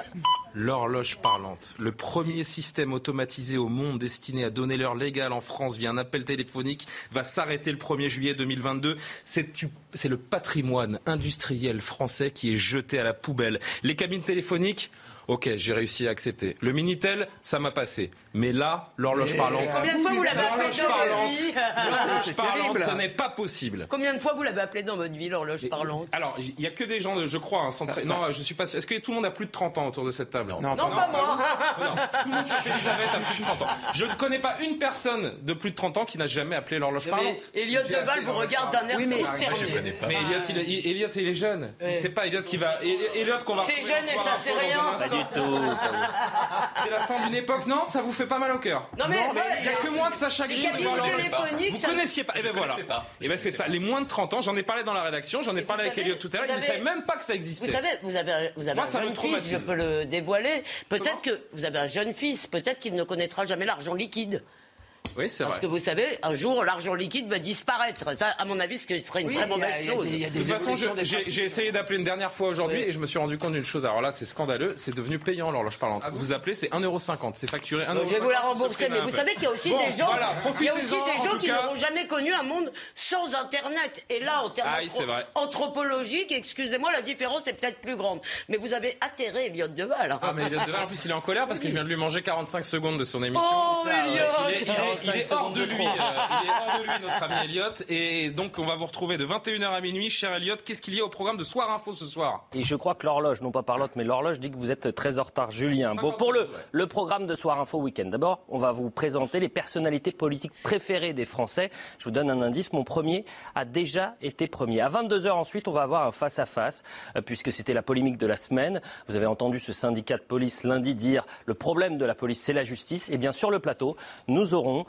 L'horloge parlante, le premier système automatisé au monde destiné à donner l'heure légale en France via un appel téléphonique, va s'arrêter le 1er juillet 2022. C'est le patrimoine industriel français qui est jeté à la poubelle. Les cabines téléphoniques, Ok, j'ai réussi à accepter. Le Minitel, ça m'a passé. Mais là, l'horloge parlante. Combien de fois vous l'avez appelé dans votre vie L'horloge parlante, ce n'est pas possible. Combien de fois vous l'avez appelé dans votre vie, l'horloge parlante? Alors, il n'y a que des gens, je crois, hein, centrés. Non, je suis pas. Est-ce que tout le monde a plus de 30 ans autour de cette table? Non, non, pas moi. Non, tout le monde Elisabeth a plus de 30 ans. Je ne connais pas une personne de plus de 30 ans qui n'a jamais appelé l'horloge parlante. Elliot Deval vous regarde d'un air oui, mais, mais Elliot, il, Elliot, il est jeune. C'est pas Elliot qui va. Elliot qu'on va. C'est jeune et ça, c'est rien. C'est la fin d'une époque, non? Ça vous fait pas mal au cœur? Non mais il n'y a que moi que ça chagrine. Vous connaissiez pas. Et eh ben voilà. Et eh ben c'est ça. Les moins de 30 ans, j'en ai parlé dans la rédaction, j'en ai parlé avec Elliot tout à l'heure. Ils ne savaient même pas que ça existait. Vous savez, vous avez, vous avez un jeune fils, je peux le dévoiler. Peut-être que vous avez un jeune fils, peut-être qu'il ne connaîtra jamais l'argent liquide. Oui, c'est Parce que vous savez, un jour, l'argent liquide va disparaître. Ça, à mon avis, ce serait une très mauvaise chose. de toute façon, j'ai essayé d'appeler une dernière fois aujourd'hui et je me suis rendu compte d'une chose. Alors là, c'est scandaleux. C'est devenu payant l'horloge parlante. Ah vous appelez, c'est 1,50€. C'est facturé 1,50€. Je vais vous la rembourser. Mais vous savez qu'il y a aussi des gens, il y a aussi des gens qui n'auront jamais connu un monde sans Internet. Et là, en termes ah anthropologiques, excusez-moi, la différence est peut-être plus grande. Mais vous avez atterré Elliot Deval. Ah, mais Elliot Deval, en plus, il est en colère parce que je viens de lui manger 45 secondes de son émission. Oh, il est hors de lui. Euh, il est hors de lui, notre ami Elliot. Et donc, on va vous retrouver de 21h à minuit. Cher Elliot, qu'est-ce qu'il y a au programme de Soir Info ce soir? Et je crois que l'horloge, non pas par l'autre, mais l'horloge dit que vous êtes très en retard, Julien. Bon, pour le, le programme de Soir Info Week-end, d'abord, on va vous présenter les personnalités politiques préférées des Français. Je vous donne un indice. Mon premier a déjà été premier. À 22h ensuite, on va avoir un face-à-face, euh, puisque c'était la polémique de la semaine. Vous avez entendu ce syndicat de police lundi dire le problème de la police, c'est la justice. Et bien, sur le plateau, nous aurons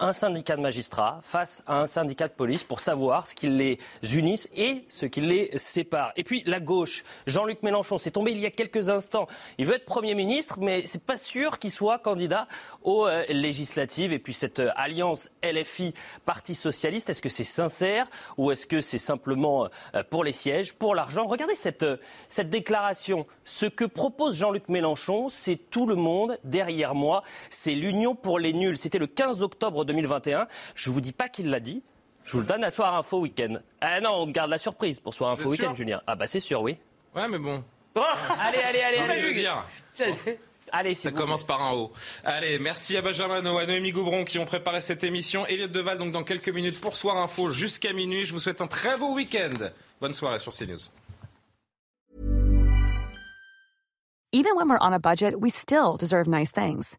un syndicat de magistrats face à un syndicat de police pour savoir ce qui les unisse et ce qui les sépare. Et puis la gauche, Jean-Luc Mélenchon, c'est tombé il y a quelques instants. Il veut être Premier ministre, mais c'est pas sûr qu'il soit candidat aux euh, législatives. Et puis cette euh, alliance LFI Parti socialiste, est-ce que c'est sincère ou est-ce que c'est simplement euh, pour les sièges, pour l'argent? Regardez cette, cette déclaration. Ce que propose Jean-Luc Mélenchon, c'est tout le monde derrière moi. C'est l'union pour les nuls. C'était le 15 octobre 2021. Je ne vous dis pas qu'il l'a dit. Je vous le donne à Soir Info Week-end. Ah non, on garde la surprise pour Soir Info Week-end, Julien. Ah bah c'est sûr, oui. Ouais, mais bon. Oh, allez, allez, allez. allez. dire. Allez, ça commence par un haut. Allez, merci à Benjamin à Noémie Goubron qui ont préparé cette émission. Elliot Deval, donc dans quelques minutes pour Soir Info jusqu'à minuit. Je vous souhaite un très beau week-end. Bonne soirée sur CNews. Even when we're on a budget, we still deserve nice things.